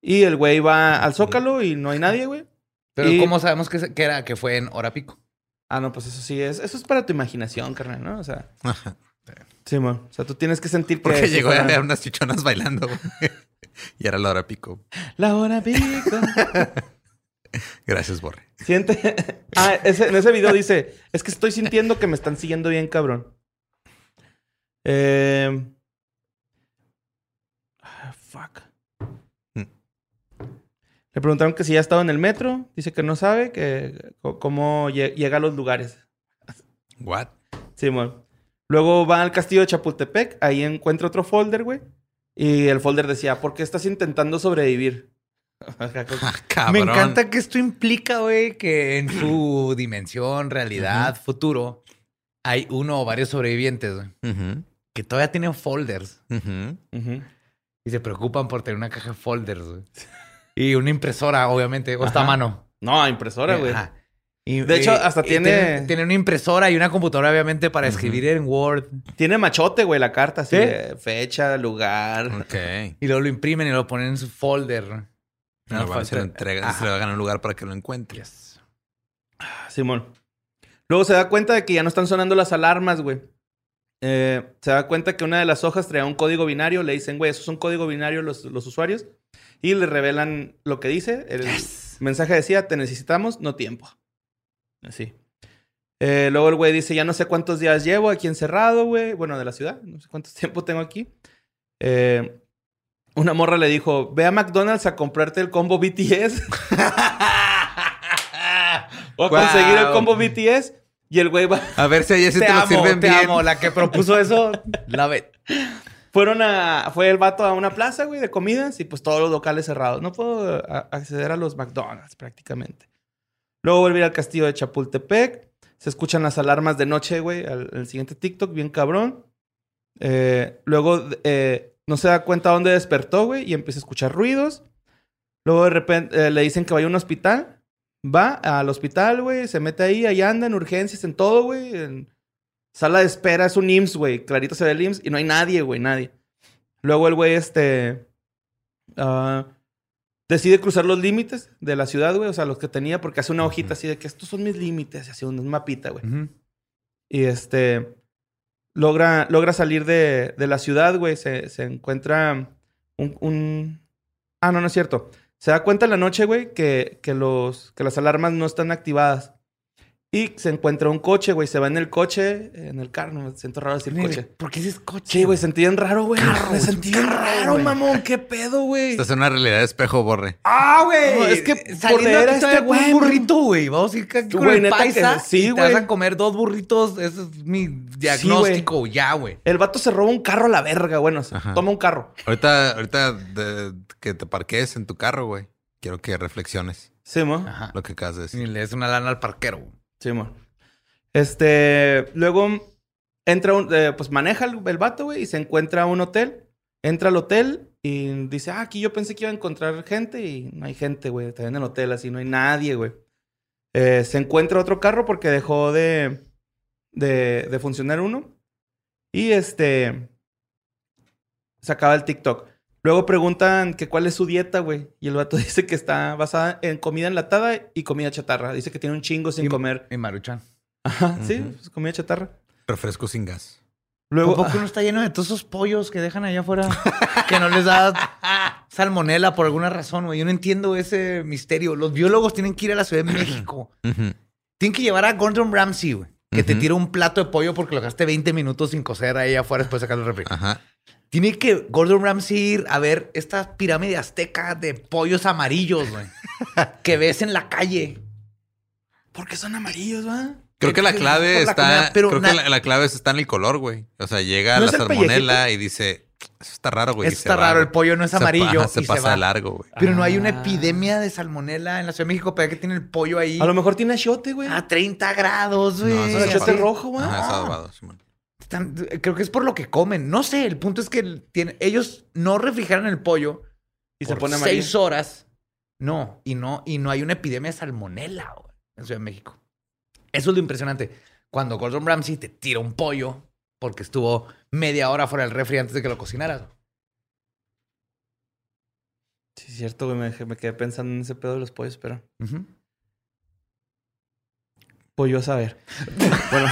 Y el güey va al Zócalo y no hay nadie, güey. Pero Y- ¿cómo sabemos que, que era, que fue en hora pico? Ah, no, pues eso sí es. Eso es para tu imaginación, carnal, ¿no? O sea, sí, man. O sea, tú tienes que sentir que. Porque llegó a ver unas chichonas bailando, güey. *laughs* Y era la hora pico. La hora pico. *laughs* *laughs* Gracias, Borre. Siente. *laughs* ah, ese- en ese video dice: Es que estoy sintiendo que me están siguiendo bien, cabrón. Eh... ah, fuck. Hmm. Le preguntaron que si ya estaba en el metro. Dice que no sabe que cómo lle- llega a los lugares. What? Simón. Luego va al castillo de Chapultepec. Ahí encuentra otro folder, güey. Y el folder decía: ¿Por qué estás intentando sobrevivir? *laughs* Ah, Me encanta que esto implica, güey, que en su dimensión, realidad, futuro, hay uno o varios sobrevivientes, güey, que todavía tienen folders y se preocupan por tener una caja de folders, güey. *laughs* Y una impresora, obviamente, o está a Ajá. mano. No, impresora, güey. Ajá. Y, De hecho, hasta y tiene- Tiene una impresora y una computadora, obviamente, para escribir en Word. Tiene machote, güey, la carta. Así ¿Sí? de fecha, lugar. Ok. *laughs* Y luego lo imprimen y lo ponen en su folder. Nos Bueno, se lo entregan, Ajá. se lo hagan en un lugar para que lo encuentre. Simón. Luego se da cuenta de que ya no están sonando las alarmas, güey. Eh, se da cuenta que una de las hojas traía un código binario. Le dicen, güey, eso es un código binario los, los usuarios. Y le revelan lo que dice. El mensaje decía, te necesitamos, no tiempo. Así. Eh, luego el güey dice, ya no sé cuántos días llevo aquí encerrado, güey. Bueno, de la ciudad. No sé cuánto *laughs* tiempo tengo aquí. Eh, una morra le dijo, ve a McDonald's a comprarte el combo BTS. *laughs* o a conseguir el combo BTS. Y el güey va... A ver si allá sí te, te lo amo, sirven te bien. amo. La que propuso eso, *laughs* la ve. Fueron a... Fue el vato a una plaza, güey, de comidas. Y pues todos los locales cerrados. No puedo acceder a los McDonald's prácticamente. Luego volví al castillo de Chapultepec. Se escuchan las alarmas de noche, güey. Al, al siguiente TikTok, bien cabrón. Eh, luego eh, no se da cuenta dónde despertó, güey. Y empieza a escuchar ruidos. Luego de repente eh, le dicen que vaya a un hospital. Va al hospital, güey. Se mete ahí. Ahí anda en urgencias, en todo, güey. En sala de espera. Es un IMSS, güey. Clarito se ve el IMSS. Y no hay nadie, güey. Nadie. Luego el güey, este... ah, decide cruzar los límites de la ciudad, güey. O sea, los que tenía. Porque hace una hojita así de que estos son mis límites. Así un mapita, güey. Y este. Logra, logra salir de, de la ciudad, güey. Se, se encuentra un, un- Ah, no, no es cierto. Se da cuenta en la noche, güey, que, que, los, que las alarmas no están activadas. Y se encuentra un coche, güey. Se va en el coche, en el carro. No me siento raro decir coche. ¿Por qué dices coche? Sí, güey, sentí bien raro, güey. Me sentí bien raro, güey. mamón. ¿Qué pedo, güey? Estás en una realidad de espejo, borre. Ah, güey. No, es que saliendo por leer este güey, un burrito, güey. Vamos a ir aquí con el que paisa. sí, y Te güey. vas a comer dos burritos. Ese es mi diagnóstico ya, güey. El vato se roba un carro a la verga, bueno. se toma un carro. Ahorita, ahorita de- que te parquees en tu carro, güey. Quiero que reflexiones Sí, mo. Ajá. lo que acabas de Y decir. le des una lana al parquero. güey. Sí, mo. Este, luego entra un, eh, pues maneja el, el vato, güey, y se encuentra un hotel. Entra al hotel y dice, ah, aquí yo pensé que iba a encontrar gente y no hay gente, güey. Está en el hotel así, no hay nadie, güey. Eh, se encuentra otro carro porque dejó de, de, de funcionar uno. Y este, se acaba el TikTok. Luego preguntan que cuál es su dieta, güey. Y el vato *laughs* dice que está basada en comida enlatada y comida chatarra. Dice que tiene un chingo sin Y- comer. Y Maruchan. Ajá, sí, pues, comida chatarra. Refresco sin gas. Luego, ¿Por qué no está lleno de todos esos pollos que dejan allá afuera? *laughs* que no les da salmonela por alguna razón, güey. Yo no entiendo ese misterio. Los biólogos tienen que ir a la Ciudad de México. *clears throat* Tienen que llevar a Gordon Ramsay, güey. Que te tira un plato de pollo porque lo gastaste 20 minutos sin cocer ahí afuera después de sacar el refri. Ajá. Tiene que Gordon Ramsay ir a ver esta pirámide azteca de pollos amarillos, güey. *laughs* que ves en la calle. ¿por qué son amarillos, va? Creo que la clave la está. comida, pero creo que la, la clave está en el color, güey. O sea, llega ¿No la salmonela y dice, eso está raro, güey. Eso está raro, el pollo no es Se amarillo. ajá, *laughs* Se, y pasa va. largo, güey. Pero no hay una Ah. epidemia de salmonela en la Ciudad de México, pero que tiene el pollo ahí A lo mejor tiene achiote, güey. a 30 grados, güey. No, eso es achiote rojo, güey. Ajá, es No. adobado, Simón. Están- creo que es por lo que comen. No sé, el punto es que tienen- ellos no refrigeran el pollo Y se por pone amarillo. seis horas. No, y no, y no hay una epidemia de salmonela güey, en Ciudad de México. Eso es lo impresionante. Cuando Gordon Ramsay te tira un pollo porque estuvo media hora fuera del refri antes de que lo cocinaras. Sí, es cierto, güey. Me, me quedé pensando en ese pedo de los pollos, pero... Ujú. Pollo a saber. *laughs* bueno,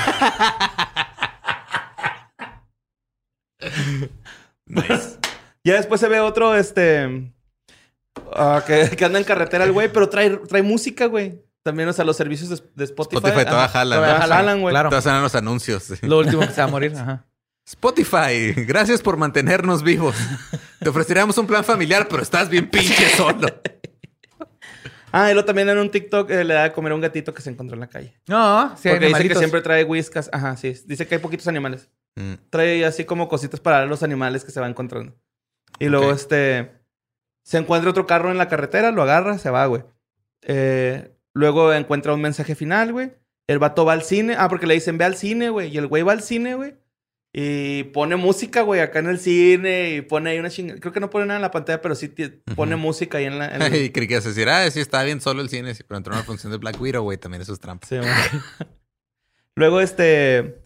ya después se ve otro, este... ah, que, que anda en carretera el güey, pero trae, trae música, güey. También, o sea, los servicios de, de Spotify. Spotify ajá, todavía ¿no? jalan, güey. Claro. A los anuncios. sí. Lo último que se va a morir. Ajá. Spotify, gracias por mantenernos vivos. Te ofreceríamos un plan familiar, pero estás bien pinche solo. Ah, y luego también en un TikTok eh, le da de comer a un gatito que se encontró en la calle. No, sí, hay Porque dice que animalitos. siempre trae whiskas. Ajá, sí. Dice que hay poquitos animales. Mm. Trae así como cositas para los animales que se va encontrando. Y luego, este... Se encuentra otro carro en la carretera, lo agarra, se va, güey. Eh, luego encuentra un mensaje final, güey. El vato va al cine. Ah, porque le dicen, ve al cine, güey. Y el güey va al cine, güey. Y pone música, güey, acá en el cine. Y pone ahí una chingada. Creo que no pone nada en la pantalla, pero sí pone música ahí en la... en *laughs* el- Y creí que ibas a decir, ah, sí, está bien solo el cine, sí, pero entró una función de Black Widow, güey, también eso es trampa. Sí. *laughs* Luego, este...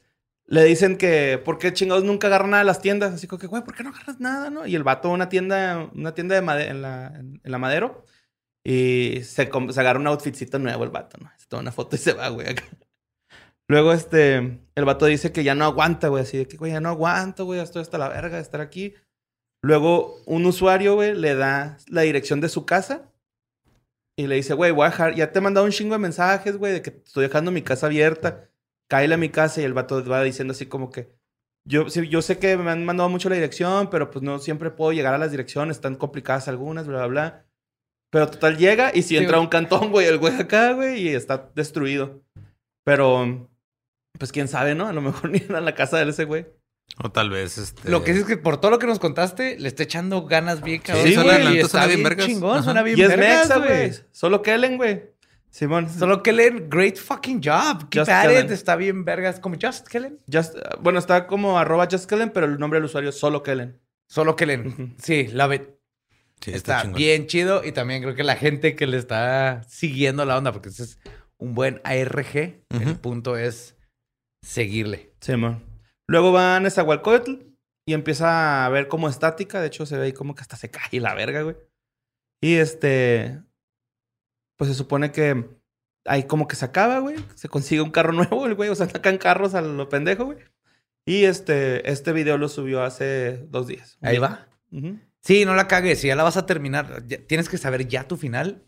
Le dicen que... ¿Por qué chingados nunca agarran nada de las tiendas? Así como que, güey, ¿por qué no agarras nada, no? Y el vato una tienda... Una tienda de made- en, la, en, la Madero. Y se, se agarra un outfitcito nuevo el vato, ¿no? Se toma una foto y se va, güey. Luego, este, el vato dice que ya no aguanta, güey. Así de que, güey, ya no aguanto, güey. Estoy hasta la verga de estar aquí. Luego, un usuario, güey, le da la dirección de su casa. Y le dice, güey, voy a dejar... Ya te he mandado un chingo de mensajes, güey, de que estoy dejando mi casa abierta. Cáele a mi casa. Y el vato va diciendo así como que... Yo, sí, yo sé que me han mandado mucho la dirección, pero pues no siempre puedo llegar a las direcciones. Están complicadas algunas, bla, bla, bla. Pero total llega y si Sí, entra a güey. un cantón, güey, el güey acá, güey, y está destruido. Pero, pues quién sabe, ¿no? A lo mejor *laughs* ni era la casa de ese güey. O tal vez este. Lo que es que por todo lo que nos contaste, le está echando ganas bien, cabrón. Sí, güey, suena- la y está suena bien bien chingón, Ajá. suena bien Y es vergas, Mexa, güey. Solo Kellen, güey. Simón. Solo Kellen, great fucking job. Keep Just at Kellen. it. Está bien vergas. Como Just Kellen. Just, bueno, está como arroba just Kellen, pero el nombre del usuario es solo Kellen. Solo Kellen. Sí, love it. Sí, está bien chido. Y también creo que la gente que le está siguiendo la onda, porque ese es un buen ARG, el punto es seguirle. Simón. Luego va a Nezahualcóyotl y empieza a ver como estática. De hecho, se ve ahí como que hasta se cae la verga, güey. Y este. Pues se supone que ahí como que se acaba, güey. Se consigue un carro *laughs* nuevo, el güey. O sea, sacan carros a lo pendejo, güey. Y este, este video lo subió hace dos días. Ahí va. Sí, no la cagues. Si ya la vas a terminar, ya- tienes que saber ya tu final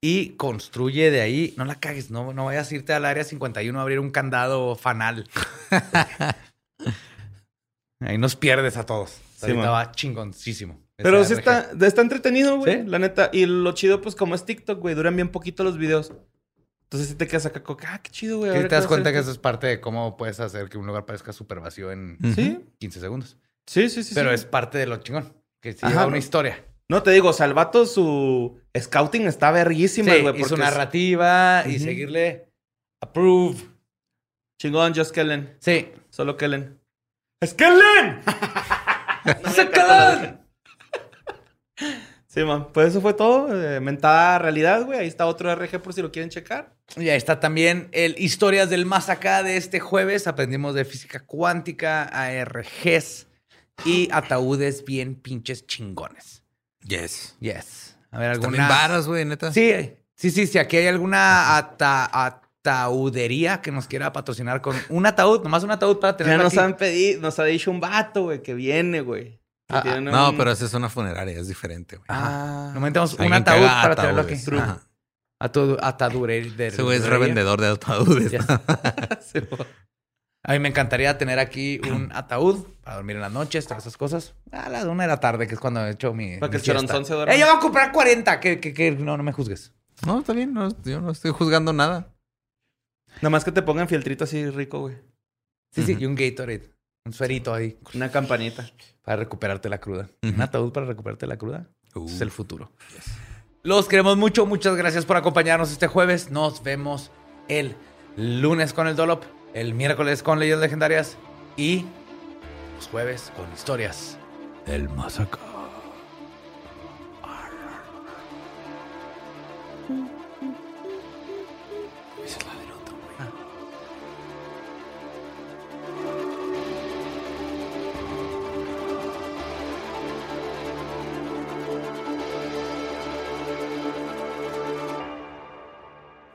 y construye de ahí. No la cagues. No, no vayas a irte al área 51 a abrir un candado fanal. *laughs* ahí nos pierdes a todos. Sí, Ahorita va chingoncísimo. Pero sí está, está entretenido, güey. ¿Sí? La neta. Y lo chido, pues, como es TikTok, güey, duran bien poquito los videos. Entonces sí te quedas acá como que, ah, qué chido, güey. ver te das cuenta que eso es parte de cómo puedes hacer que un lugar parezca súper vacío en. Sí, 15 segundos. sí, sí, sí. Pero sí. es parte de lo chingón. Que sí Ajá, lleva ¿no? una historia. No, te digo, o sea, el vato, su scouting está verguísima, Sí, güey. y su es narrativa y seguirle approve. Chingón, just Kellen. Sí. Solo Kellen. ¡Es Kellen! *laughs* ¡Sácala! Sí, man. Pues eso fue todo. eh, mentada realidad, güey. Ahí está otro RG por si lo quieren checar. Y ahí está también el Historias del Más Acá de este jueves. Aprendimos de física cuántica, ARGs y ataúdes bien pinches chingones. Yes. Yes. A ver, También alguna... varas, güey, neta. Sí, sí, sí. Si aquí hay alguna ata- ataudería que nos quiera patrocinar con un ataúd, nomás un ataúd para Ya tenerlo nos aquí. han pedido, nos ha dicho un vato, güey, que viene, güey. Ah, tiene No, un- pero esa es una funeraria, es diferente, güey. Ajá. Nomás tenemos un ataúd para tenerlo aquí. Atadure de Ese güey es revendedor de ataúdes. *laughs* Sí. A mí me encantaría tener aquí un *clears throat* ataúd para dormir en las noches, todas esas cosas. A las una de la tarde, que es cuando he hecho mi. Para que el se duerma. ¡Eh, yo voy a comprar 40! Que, que, que no, no me juzgues. No, está bien, no, yo no estoy juzgando nada. Nada más que te pongan fieltrito así rico, güey. Sí, sí, y un Gatorade. Un suerito ahí Una campanita. para recuperarte la cruda. Un ataúd para recuperarte la cruda. Uh. Es el futuro. Los queremos mucho. Muchas gracias por acompañarnos este jueves. Nos vemos el lunes con el Dolop, el miércoles con Leyendas Legendarias y los jueves con historias del más